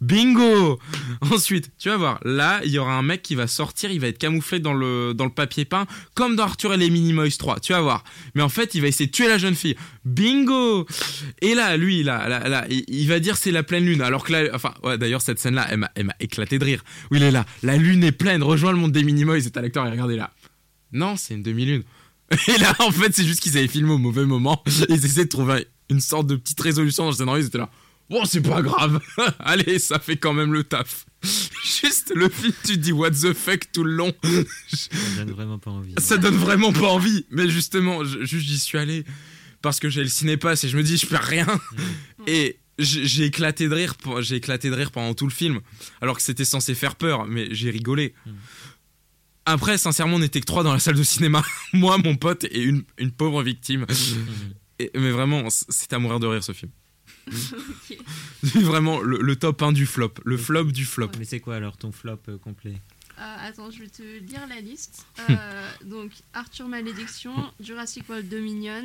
Bingo Ensuite, tu vas voir, là, il y aura un mec qui va sortir, il va être camouflé dans le, dans le papier peint, comme dans Arthur et les Minimoys 3, tu vas voir. Mais en fait, il va essayer de tuer la jeune fille. Bingo Et là, lui, là, là, là, il, va dire c'est la pleine lune, alors que là, enfin, ouais, d'ailleurs, cette scène-là, elle m'a, éclaté de rire. Où il est là, la lune est pleine, rejoins le monde des Minimoys, et t'as l'acteur, il regardait là. Non, c'est une demi-lune. Et là, en fait, c'est juste qu'ils avaient filmé au mauvais moment, et ils essaient de trouver une sorte de petite résolution dans le scénario, ils étaient là. Bon, c'est pas grave. Allez, ça fait quand même le taf. Juste le film, tu te dis what the fuck tout le long. Ça donne vraiment pas envie. Ça donne vraiment pas envie. Mais justement, juste j'y suis allé parce que j'ai le cinépass et je me dis je perds rien. Et j'ai éclaté de rire. J'ai éclaté de rire pendant tout le film, alors que c'était censé faire peur, mais j'ai rigolé. Après, sincèrement, on était que trois dans la salle de cinéma. Moi, mon pote et une, une pauvre victime. Et- mais vraiment, c'était à mourir de rire ce film. Ok. Vraiment le, le top 1 du flop, le flop du flop. Mais c'est quoi alors ton flop euh, complet? Euh, attends, je vais te lire la liste. Euh, donc, Arthur Malédiction, Jurassic World Dominion,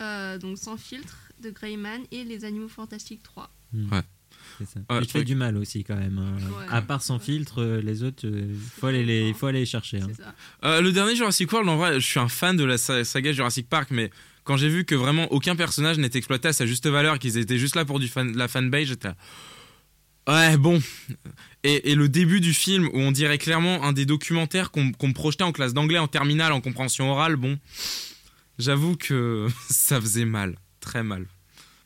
euh, donc Sans filtre, de Greyman et Les Animaux Fantastiques 3. Hmm. Ouais. C'est ça. Ouais, je du mal aussi quand même. hein. Ouais. À part sans filtre, les autres, il faut aller les, faut aller les chercher. hein. C'est ça. Euh, le dernier Jurassic World, en vrai, je suis un fan de la sa- saga Jurassic Park, mais quand j'ai vu que vraiment aucun personnage n'est exploité à sa juste valeur, qu'ils étaient juste là pour du fan, la fanbase, j'étais Ouais, bon. Et, le début du film, où on dirait clairement un des documentaires qu'on projetait en classe d'anglais en terminale, en compréhension orale, bon. J'avoue que ça faisait mal, très mal.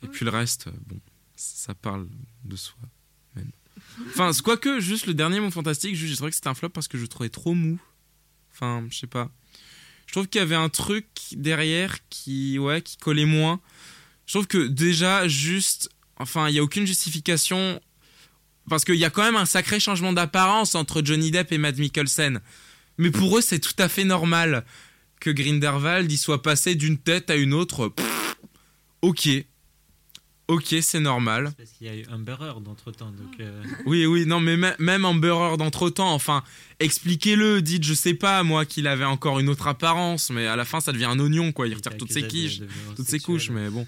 Et puis le reste, bon, ça parle de soi. même. Enfin, quoique, juste le dernier Mon Fantastique, j'ai trouvé que c'était un flop parce que je le trouvais trop mou. Enfin, je sais pas. Je trouve qu'il y avait un truc derrière qui, ouais, qui collait moins. Je trouve que déjà, juste, enfin, il y a aucune justification parce qu'il y a quand même un sacré changement d'apparence entre Johnny Depp et Matt Mikkelsen. Mais pour eux, c'est tout à fait normal que Grindelwald y soit passé d'une tête à une autre. Ok. Ok, c'est normal. Parce qu'il y a eu Amber Heard entre temps. Donc, euh, Oui, oui, non, mais mê- même Amber Heard d'entre-temps, enfin, expliquez-le, dites, je sais pas, moi, qu'il avait encore une autre apparence, mais à la fin, ça devient un oignon, quoi, il retire toutes ses de- quiches, de toutes ses couches, mais bon.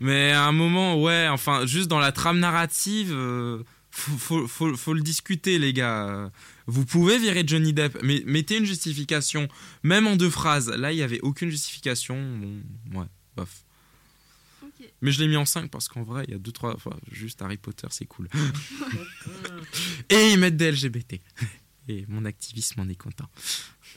Mais à un moment, ouais, enfin, juste dans la trame narrative, euh, faut, faut, faut- faut le discuter, les gars. Vous pouvez virer Johnny Depp, mais mettez une justification, même en deux phrases. Là, il y avait aucune justification, bon, ouais, bof. Mais je l'ai mis en 5 parce qu'en vrai, il y a deux, trois fois, juste Harry Potter, c'est cool. Et ils mettent des LGBT. Et mon activisme en est content.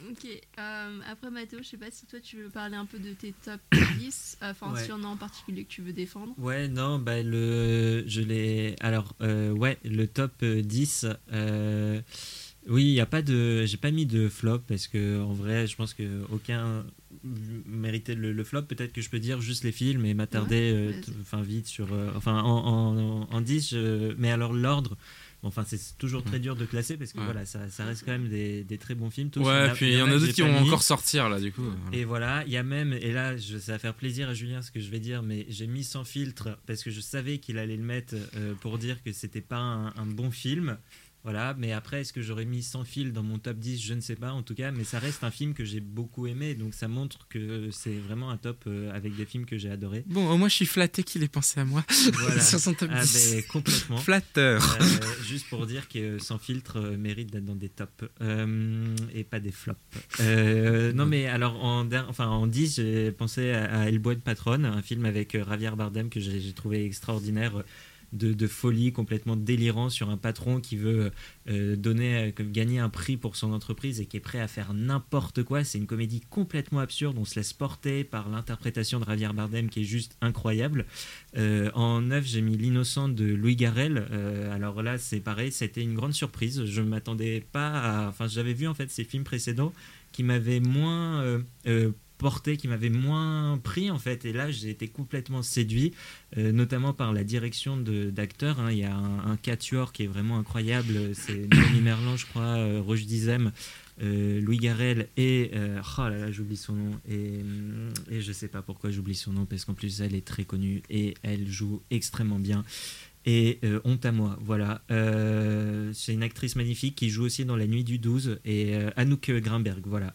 Ok, euh, après Mathéo, je sais pas si toi tu veux parler un peu de tes top 10, enfin Ouais. s'il y en a en particulier que tu veux défendre. Ouais, non, bah le, je l'ai. Alors, euh, ouais, le top euh, 10. euh, oui, il y a pas de. J'ai pas mis de flop parce que en vrai, je pense que aucun méritait le, le flop. Peut-être que je peux dire juste les films et m'attarder, Ouais, euh, vite sur. euh, enfin, en, en, en 10. je- mais alors l'ordre. enfin, c'est toujours très dur de classer parce que Ouais. voilà, ça, ça reste quand même des, des très bons films. Tous, Ouais, a- puis il y en a d'autres qui vont encore sortir là, du coup. voilà. Et voilà, il y a même, et là, je- ça va faire plaisir à Julien ce que je vais dire, mais j'ai mis sans filtre parce que je savais qu'il allait le mettre euh, pour dire que c'était pas un, un bon film. Voilà, mais après, est-ce que j'aurais mis sans fil dans mon top 10 Je ne sais pas, en tout cas, mais ça reste un film que j'ai beaucoup aimé, donc ça montre que c'est vraiment un top euh, avec des films que j'ai adorés. Bon, au moins je suis flatté qu'il ait pensé à moi Voilà. sur son top Ah 10. ben, complètement. Flatteur. Euh, juste pour dire que Sans filtre euh, mérite d'être dans des tops et pas des flops. Non mais alors en, enfin, en 10 j'ai pensé à, à El Buen Patron, un film avec Javier Bardem que j'ai trouvé extraordinaire. De, folie complètement délirant sur un patron qui veut euh, donner euh, gagner un prix pour son entreprise et qui est prêt à faire n'importe quoi c'est une comédie complètement absurde on se laisse porter par l'interprétation de Javier Bardem qui est juste incroyable euh, en 9, j'ai mis L'innocent de Louis Garrel. Alors là, c'est pareil, c'était une grande surprise. Je ne m'attendais pas à. Enfin, j'avais vu en fait ces films précédents qui m'avaient moins porté, qui m'avaient moins pris en fait. Et là, j'ai été complètement séduit, euh, notamment par la direction d'acteurs. hein. Il y a un, un qui est vraiment incroyable. C'est Denis Merlan, je crois, euh, Roche Dizem. euh, Louis Garrel et euh, oh là j'oublie son nom et, et je sais pas pourquoi j'oublie son nom parce qu'en plus elle est très connue et elle joue extrêmement bien et euh, honte à moi voilà. Euh, c'est une actrice magnifique qui joue aussi dans La Nuit du 12 et euh, Anouk Grimberg voilà.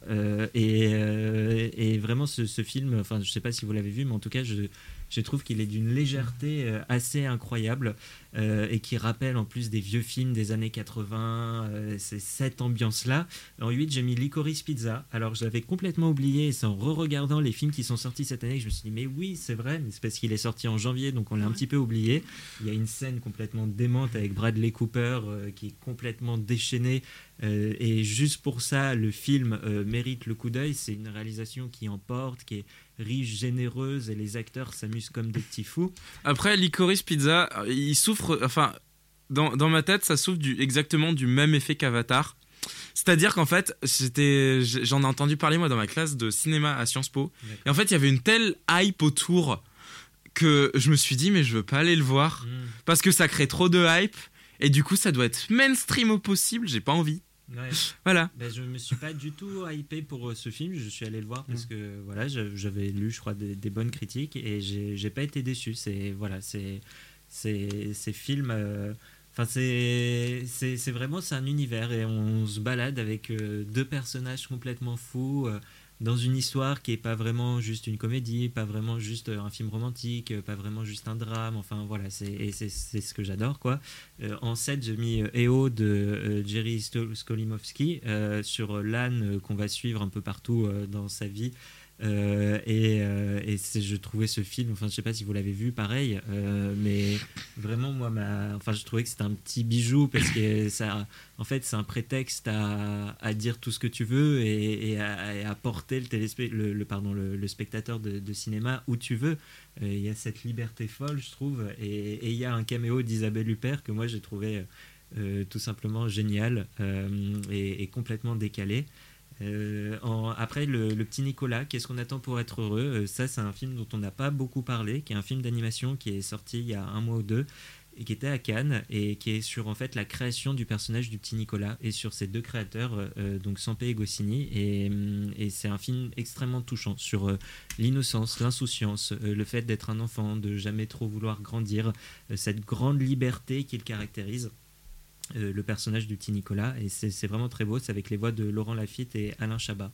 Et, vraiment ce, ce film enfin je sais pas si vous l'avez vu mais en tout cas je je trouve qu'il est d'une légèreté euh, assez incroyable euh, et qui rappelle en plus des vieux films des années 80. euh, c'est cette ambiance-là. En 8, j'ai mis Licorice Pizza. Alors, je l'avais complètement oublié. C'est en re-regardant les films qui sont sortis cette année que je me suis dit, mais oui, c'est vrai, mais c'est parce qu'il est sorti en janvier, donc on l'a un petit peu oublié. Il y a une scène complètement démente avec Bradley Cooper euh, qui est complètement déchaîné. et juste pour ça, le film mérite le coup d'œil. C'est une réalisation qui emporte, qui est riche, généreuse, et les acteurs s'amusent comme des petits fous. Après, Licorice Pizza, euh, il souffre. Enfin, dans, dans ma tête, ça souffre du, exactement du même effet qu'Avatar. C'est-à-dire qu'en fait, j'en ai entendu parler moi dans ma classe de cinéma à Sciences Po. Et en fait, il y avait une telle hype autour que je me suis dit, mais je veux pas aller le voir. Parce que ça crée trop de hype. Et du coup, ça doit être mainstream au possible. J'ai pas envie. Ouais. Voilà. Ben, je me suis pas du tout hypé pour euh, ce film. Je suis allé le voir parce que voilà, j'avais lu, je crois, des, des bonnes critiques et j'ai pas été déçu. C'est voilà, c'est c'est ces films. euh, Enfin, c'est vraiment c'est un univers et on se balade avec euh, deux personnages complètement fous. Dans une histoire qui est pas vraiment juste une comédie, pas vraiment juste euh, un film romantique, euh, pas vraiment juste un drame, enfin voilà, c'est c'est ce que j'adore quoi. Euh, en 7, j'ai mis EO de Jerry Skolimowski sur l'âne qu'on va suivre un peu partout dans sa vie. Euh, et euh, je trouvais ce film, enfin je sais pas si vous l'avez vu, pareil, euh, mais vraiment moi, enfin je trouvais que c'était un petit bijou parce que ça, en fait, c'est un prétexte à, dire tout ce que tu veux et, à, porter le, spectateur de, cinéma où tu veux. Il y a cette liberté folle, je trouve, et il y a un caméo d'Isabelle Huppert que moi j'ai trouvé tout simplement génial et complètement décalé. Euh, après, le, petit Nicolas, qu'est-ce qu'on attend pour être heureux Euh, Ça, c'est un film dont on n'a pas beaucoup parlé, qui est un film d'animation qui est sorti il y a un mois ou deux et qui était à Cannes et qui est sur en fait la création du personnage du petit Nicolas et sur ces deux créateurs, euh, donc Sampé et Goscinny. Et, hum, et c'est un film extrêmement touchant sur l'innocence, l'insouciance, le fait d'être un enfant, de jamais trop vouloir grandir, cette grande liberté qui le caractérise euh, le personnage du petit Nicolas. Et c'est vraiment très beau. C'est avec les voix de Laurent Lafitte et Alain Chabat.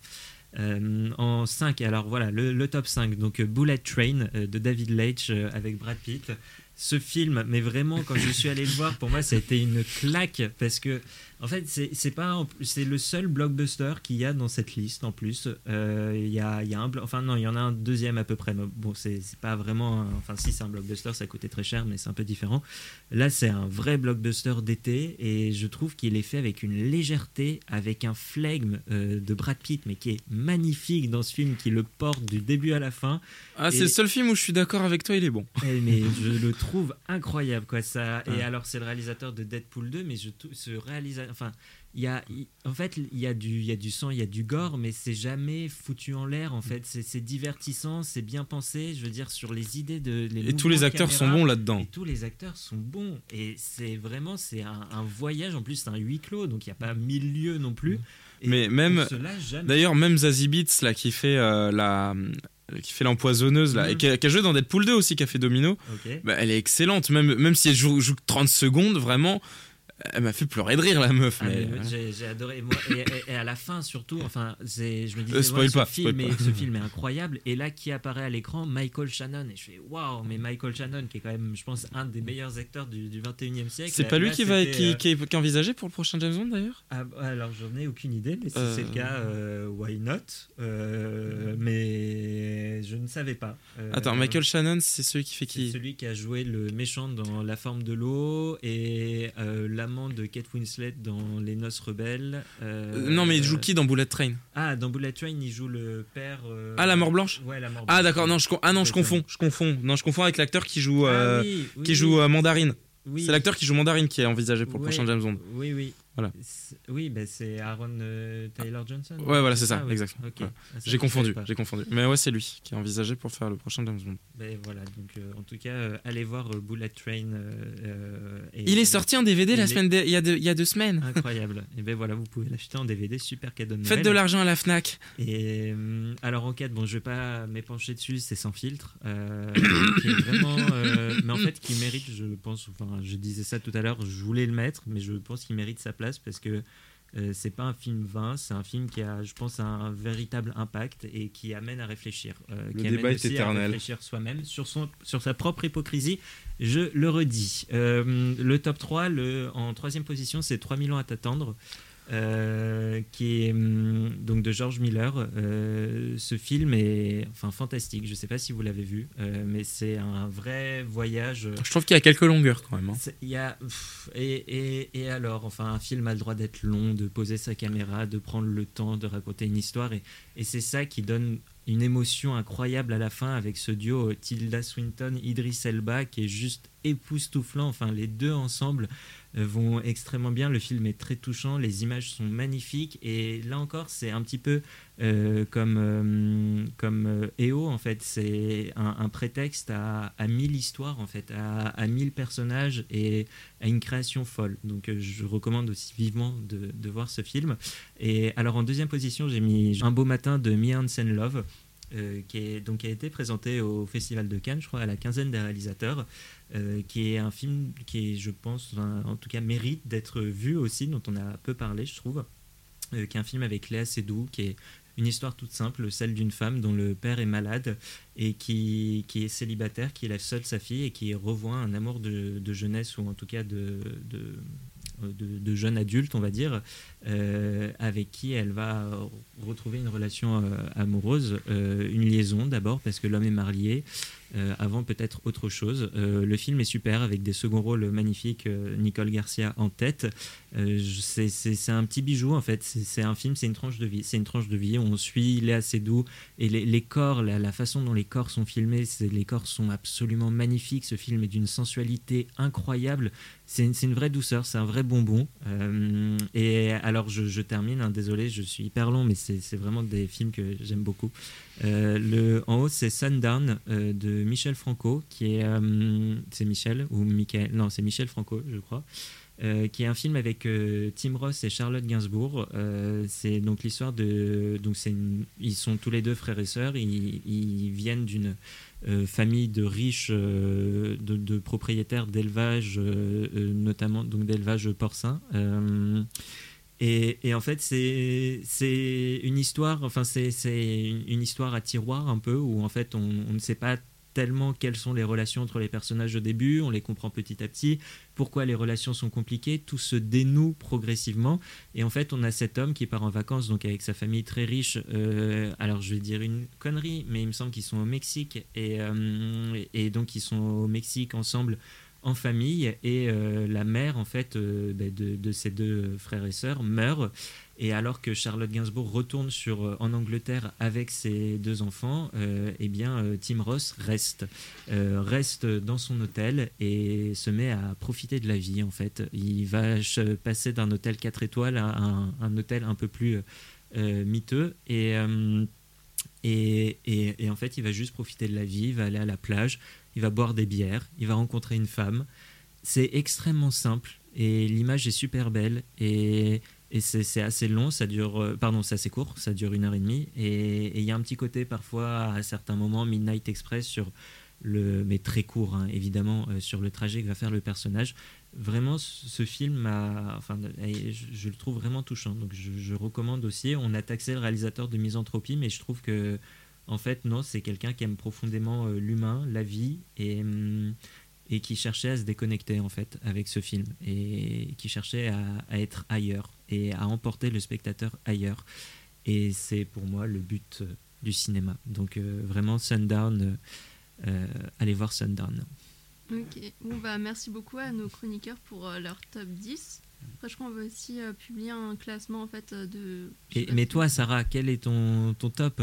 Euh, en 5, alors voilà, le, top 5. Donc euh, Bullet Train de David Leitch avec Brad Pitt. Ce film, mais vraiment, quand je suis allé le voir, pour moi, ça a été une claque parce que, en fait, c'est pas, c'est le seul blockbuster qu'il y a dans cette liste en plus. Euh, Il y a, y a un, enfin non, il y en a un deuxième à peu près. mais Bon, c'est pas vraiment, un- enfin si c'est un blockbuster, ça coûtait très cher, mais c'est un peu différent. Là, c'est un vrai blockbuster d'été et je trouve qu'il est fait avec une légèreté, avec un flegme euh, de Brad Pitt, mais qui est magnifique dans ce film, qui le porte du début à la fin. Ah, c'est le seul film où je suis d'accord avec toi, il est bon. eh, mais je le trouve incroyable quoi ça. Et Ouais. alors c'est le réalisateur de Deadpool 2, mais je ce réalisateur, enfin il y a, en fait il y a du, il y a du sang, il y a du gore, mais c'est jamais foutu en l'air en fait. C'est divertissant, c'est bien pensé. Je veux dire sur les idées de. les Et tous les acteurs sont bons là-dedans. Tous les acteurs sont bons et c'est vraiment c'est un, un voyage en plus c'est un huis clos donc il n'y a pas mille lieux non plus. Et Mais même, d'ailleurs, même Zazie Beats là qui fait euh, la, qui fait l'empoisonneuse là, et qui a, qui a joué dans Deadpool 2 aussi, qui a fait Domino. Ok. Bah, elle est excellente, même même si elle joue, joue que 30 secondes, vraiment, elle m'a fait pleurer de rire la meuf. Ah, mais, voilà. j'ai, adoré moi, et, et- et à la fin surtout enfin je me disais Euh, ouais, ce pas, film est, ce film est incroyable et là qui apparaît à l'écran? Michael Shannon et je fais waouh mais Michael Shannon qui est quand même je pense un des meilleurs acteurs du, du 21e siècle C'est pas lui Là, qui, va, qui, euh, qui, est, qui est envisagé pour le prochain James Bond d'ailleurs? Ah, alors j'en ai aucune idée, mais si Euh. c'est le cas, euh, why not? Euh, Mais je ne savais pas. Euh, Attends, Michael Shannon, c'est celui qui fait c'est qui? celui qui a joué le méchant dans La forme de l'eau et euh, de Kate Winslet dans Les Noces rebelles. euh, Non, mais il joue qui dans Bullet Train Ah, dans Bullet Train, il joue le père. euh, Ah, la mort blanche Ouais, la mort Ah, d'accord, non, je, ah, non, je confonds, je confonds. Non, je confonds avec l'acteur qui joue, Ah euh, oui, oui, qui joue Mandarine. Oui. C'est l'acteur qui joue Mandarine qui est envisagé pour le prochain James Bond. Oui, oui. Voilà. Oui, ben c'est Aaron euh, Taylor Johnson. Ouais, voilà, c'est ça, Ah exactement. Voilà. Ah, J'ai confondu, j'ai confondu. Mais ouais, c'est lui qui est envisagé pour faire le prochain James Bond. Ben voilà, donc euh, en tout cas, euh, allez voir Bullet Train. et- Il est sorti en DVD la est semaine de- il y, a deux- il y a deux semaines. Incroyable. Et ben voilà, vous pouvez l'acheter en DVD, super cadeau de Noël. Faites de l'argent à la Fnac. Et alors en 4, bon, je vais pas m'épancher dessus, c'est sans filtre, qui est vraiment, mais en fait qui mérite, je pense, enfin, je disais ça tout à l'heure, je voulais le mettre, mais je pense qu'il mérite sa place parce que euh, c'est pas un film vain, c'est un film qui a, je pense, un véritable impact et qui amène à réfléchir. euh, Le qui amène débat est aussi à éternel. réfléchir soi-même sur, son, sur sa propre hypocrisie. Je le redis. Euh, le top 3, le, en troisième position, c'est 3000 ans à t'attendre. Euh, qui est hum, donc de George Miller. Euh, ce film est enfin fantastique. Je sais pas si vous l'avez vu, euh, mais c'est un vrai voyage. Je trouve qu'il y a quelques longueurs quand même. hein. Il y a pff, et, et, et alors enfin un film a le droit d'être long, de poser sa caméra, de prendre le temps de raconter une histoire et, et c'est ça qui donne une émotion incroyable à la fin avec ce duo Tilda Swinton Idris Elba qui est juste époustouflant enfin les deux ensemble vont extrêmement bien. Le film est très touchant les images sont magnifiques et là encore c'est un petit peu euh, comme euh, comme euh, EO en fait. C'est un, prétexte à, mille histoires en fait à, à mille personnages et à une création folle. Donc euh, je recommande aussi vivement de, voir ce film. Et alors en deuxième position j'ai mis Un beau matin de Me Hansen Love euh, qui, donc, a été présenté au Festival de Cannes, je crois, à la quinzaine des réalisateurs, euh, qui est un film qui, je pense, en tout cas, mérite d'être vu aussi, dont on a peu parlé, je trouve, euh, qui est un film avec Léa Seydoux, qui est une histoire toute simple, celle d'une femme dont le père est malade et qui, est célibataire, qui la seule sa fille et qui revoit un amour de, jeunesse ou en tout cas de, de, de jeune adulte, on va dire, euh, avec qui elle va retrouver une relation euh, amoureuse, euh, une liaison d'abord parce que l'homme est marié, euh, avant peut-être autre chose. Euh, le film est super avec des seconds rôles magnifiques, euh, Nicole Garcia en tête. C'est- un petit bijou en fait. C'est un film, c'est une tranche de vie. C'est une tranche de vie. On suit Léa Seydoux et les, corps, la, façon dont les corps sont filmés, les corps sont absolument magnifiques. Ce film est d'une sensualité incroyable. C'est une, vraie douceur, c'est un vrai bonbon. Et alors je, termine, hein, désolé, je suis hyper long, mais c'est vraiment des films que j'aime beaucoup. Euh, le, en haut, c'est Sundown euh, de Michel Franco, qui est. euh, c'est Michel ou Michael? Non, c'est Michel Franco, je crois. euh, qui est un film avec euh, Tim Ross et Charlotte Gainsbourg. C'est donc l'histoire de. Donc une- ils sont tous les deux frères et sœurs. Ils, ils viennent d'une famille de riches, de, de propriétaires d'élevage, notamment donc d'élevage porcin. Et, en fait, c'est une histoire, enfin, c'est une, histoire à tiroir un peu, où en fait, on, ne sait pas tellement quelles sont les relations entre les personnages au début, on les comprend petit à petit, pourquoi les relations sont compliquées, tout se dénoue progressivement. Et en fait, on a cet homme qui part en vacances, donc avec sa famille très riche. euh, alors, je vais dire une connerie, mais il me semble qu'ils sont au Mexique. Et, euh, et donc, ils sont au Mexique ensemble en famille et euh, la mère en fait euh, bah, de, de ses deux frères et sœurs meurt et alors que Charlotte Gainsbourg retourne sur, euh, en Angleterre avec ses deux enfants, eh bien Tim Ross reste, reste dans son hôtel et se met à profiter de la vie en fait. Il va passer d'un hôtel 4 étoiles à un, hôtel un peu plus miteux et, et, et, et en fait il va juste profiter de la vie, il va aller à la plage, il va boire des bières, il va rencontrer une femme. C'est extrêmement simple et l'image est super belle et, et c'est assez long, ça dure, euh, pardon, c'est assez court, ça dure une heure et demie et il y a un petit côté parfois à certains moments Midnight Express sur le, mais très court hein, évidemment euh, sur le trajet que va faire le personnage. Vraiment, ce film, m'a- enfin, je le trouve vraiment touchant. Donc, je, je recommande aussi. On a taxé le réalisateur de misanthropie, mais je trouve que, en fait, non, c'est quelqu'un qui aime profondément euh, l'humain, la vie, et, hum, et qui cherchait à se déconnecter, en fait, avec ce film, et qui cherchait à, à être ailleurs, et à emporter le spectateur ailleurs. Et c'est pour moi le but euh, du cinéma. Donc, euh, vraiment, Sundown, euh, allez voir Sundown. Ok, bon bah merci beaucoup à nos chroniqueurs pour euh, leur top 10. Après, je crois qu'on va aussi publier un classement en fait de. Et, mais toi, Sarah, quel est ton, ton top?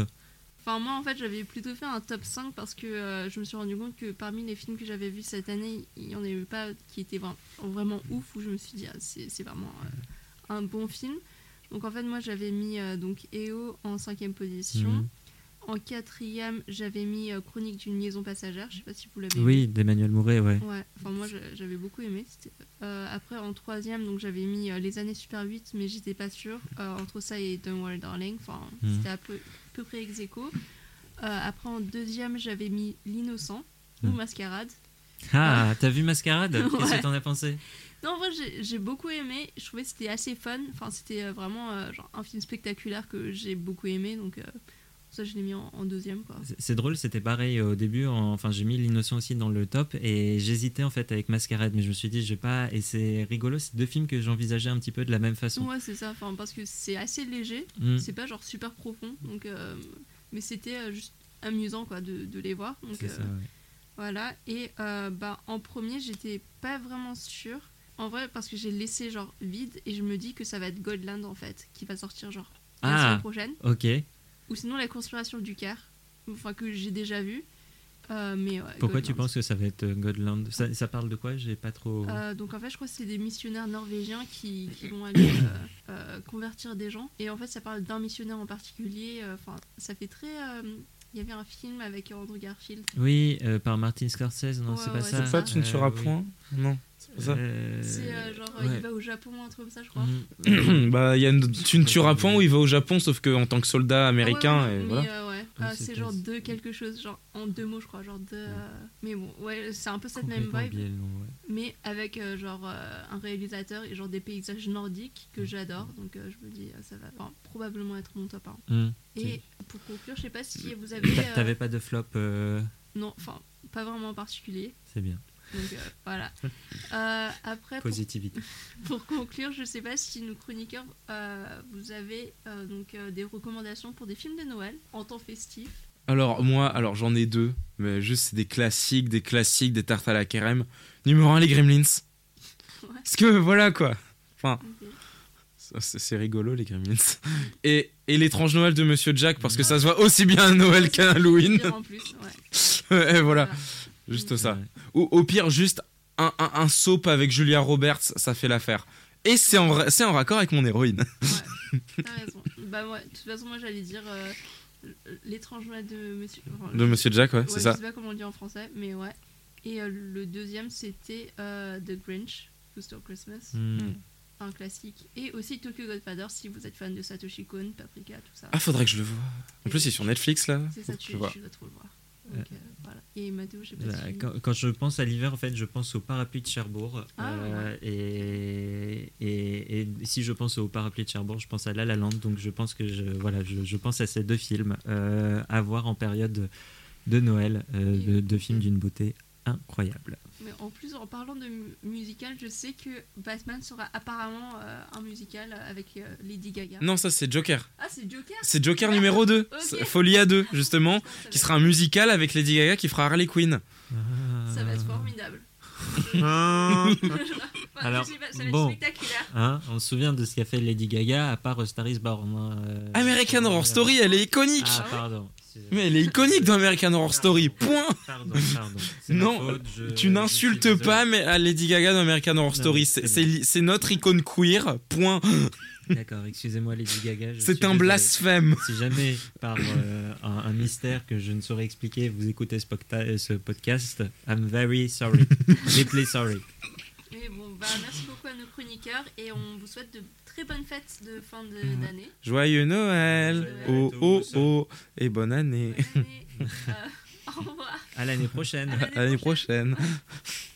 Enfin, moi en fait, j'avais plutôt fait un top 5 parce que euh, je me suis rendu compte que parmi les films que j'avais vus cette année, il n'y en avait pas qui étaient vra- vraiment ouf où je me suis dit, ah, c'est c'est vraiment euh, un bon film. Donc en fait, moi j'avais mis euh, donc EO en cinquième position. Mhm. En quatrième, j'avais mis euh, Chronique d'une liaison passagère. Je sais pas si vous l'avez vu. Oui, d'Emmanuel Mouret, ouais. Ouais, enfin moi j'a- j'avais beaucoup aimé. Euh, après en troisième, donc j'avais mis euh, Les années Super 8, mais j'étais pas sûre. Euh, entre ça et Don't Worry Darling, enfin Mhm. c'était à peu, peu près ex aequo. Euh, après en deuxième, j'avais mis L'innocent ou Mhm. Mascarade. Ah, t'as vu Mascarade? Qu'est-ce que t'en as pensé? Non, en vrai, j'ai- beaucoup aimé. Je trouvais que c'était assez fun. Enfin, c'était vraiment genre, un film spectaculaire que j'ai beaucoup aimé. Donc, ça, je l'ai mis en, en deuxième. Quoi. C'est- drôle, c'était pareil au début. en- Enfin, j'ai mis l'innocent aussi dans le top et j'hésitais en fait avec Mascarade, mais je me suis dit, je vais pas. Et c'est rigolo, c'est deux films que j'envisageais un petit peu de la même façon. Ouais, c'est ça. Enfin, parce que c'est assez léger. Mm. C'est pas genre super profond. Donc, euh, mais c'était euh, juste amusant quoi, de, de les voir. Donc, C'est ça, euh, ouais. Voilà. Et euh, bah, en premier, j'étais pas vraiment sûre. En vrai, parce que j'ai laissé genre vide et je me dis que ça va être Godland en fait, qui va sortir genre la Ah, semaine prochaine. ok. Ou sinon la conspiration du Caire, enfin que j'ai déjà vu. Euh, mais ouais, Pourquoi tu penses que ça va être euh, Godland ça, ça parle de quoi? J'ai pas trop. Euh, donc en fait, je crois que c'est des missionnaires norvégiens qui, qui vont aller euh, convertir des gens. Et en fait, ça parle d'un missionnaire en particulier. Enfin, ça fait très. Euh, Il y avait un film avec Andrew Garfield. Oui, euh, par Martin Scorsese, non, Ouais, c'est pas ouais, ça. c'est ça. Tu ne Euh, tueras oui. point Non, c'est pas ça. Euh, C'est euh, genre, ouais. il va au Japon, un truc comme ça, je crois. Mhm. bah, il y a une, tu ne tueras point où il va au Japon, sauf qu'en tant que soldat américain. Ah ouais, ouais, et mais, voilà. Ah, c'est genre de quelque chose, genre en deux mots, je crois. Genre de. euh, Mais bon, ouais, c'est un peu cette même vibe. ouais. mais avec euh, genre euh, un réalisateur et genre des paysages nordiques que j'adore donc je me dis ça va enfin, probablement être mon top 1 Mhm. et pour conclure je sais pas si vous avez T'a- euh, T'avais pas de flop non enfin pas vraiment en particulier C'est bien. Donc euh, voilà Euh, après Positivité. pour conclure je sais pas si nos chroniqueurs euh, vous avez donc des recommandations pour des films de Noël en temps festif Alors, moi, alors j'en ai deux, mais juste c'est des classiques, des classiques, des tartes à la crème. Numéro 1, les Gremlins. Parce que voilà quoi. Enfin, c'est rigolo, les Gremlins. Et, et l'étrange Noël de Monsieur Jack, parce que ça se voit aussi bien à Noël qu'à Halloween. en plus ouais. et voilà, juste ça. Ou au pire, juste un, un, un soap avec Julia Roberts, ça fait l'affaire. Et c'est en, c'est en raccord avec mon héroïne. T'as raison. Bah ouais, de toute façon, moi j'allais dire euh, l'étrange Noël de Monsieur. enfin, De Monsieur Jack, ouais, c'est je ça. sais pas comment on dit en français, mais ouais. Et euh, le deuxième, c'était euh, The Grinch, Who Stole Christmas. Mm. Un classique. Et aussi Tokyo Godfather, si vous êtes fan de Satoshi Kon, Paprika, tout ça. Ah, faudrait que je le voie. En plus, il est sur Netflix là. C'est ça, tu, je vois. tu dois trop le voir. Donc, euh, voilà. Et Mathéo, je sais pas Bah, si. quand, quand je pense à l'hiver, en fait, je pense au parapluie de Cherbourg. Ah. Euh, et, et, et si je pense au parapluie de Cherbourg, je pense à La La Land. Donc je pense que je, voilà, je, je pense à ces deux films euh, à voir en période de Noël, de- deux films d'une beauté incroyable. Mais en plus, en parlant de mu- musical, je sais que Batman sera apparemment euh, un musical avec euh, Lady Gaga. Non, ça c'est Joker. Ah, c'est Joker? C'est Joker numéro 2, Ok. Folia 2, justement, qui sera un musical avec Lady Gaga qui fera Harley Quinn. Ça va être formidable. Enfin, Alors, bon, spectaculaire. hein, on se souvient de ce qu'a fait Lady Gaga à part Star is Born. hein, euh, American Horror Story, elle est iconique. Ah, pardon. Mais elle est iconique dans American Horror Story. Point. Pardon, pardon. Non, faute, je- tu n'insultes pas mais à Lady Gaga dans American Horror Non, Story. C'est- notre icône queer. Point. D'accord, excusez-moi Lady Gaga. C'est un blasphème. Si jamais, par euh, un, un mystère que je ne saurais expliquer, vous écoutez ce, ce podcast, I'm very sorry. Deeply sorry. Mais bon, bah, merci beaucoup à nos chroniqueurs et on vous souhaite de très bonnes fêtes de fin de- d'année. Joyeux Noël. Oh oh oh. Et bonne année. Euh, au revoir. À l'année prochaine. À l'année prochaine.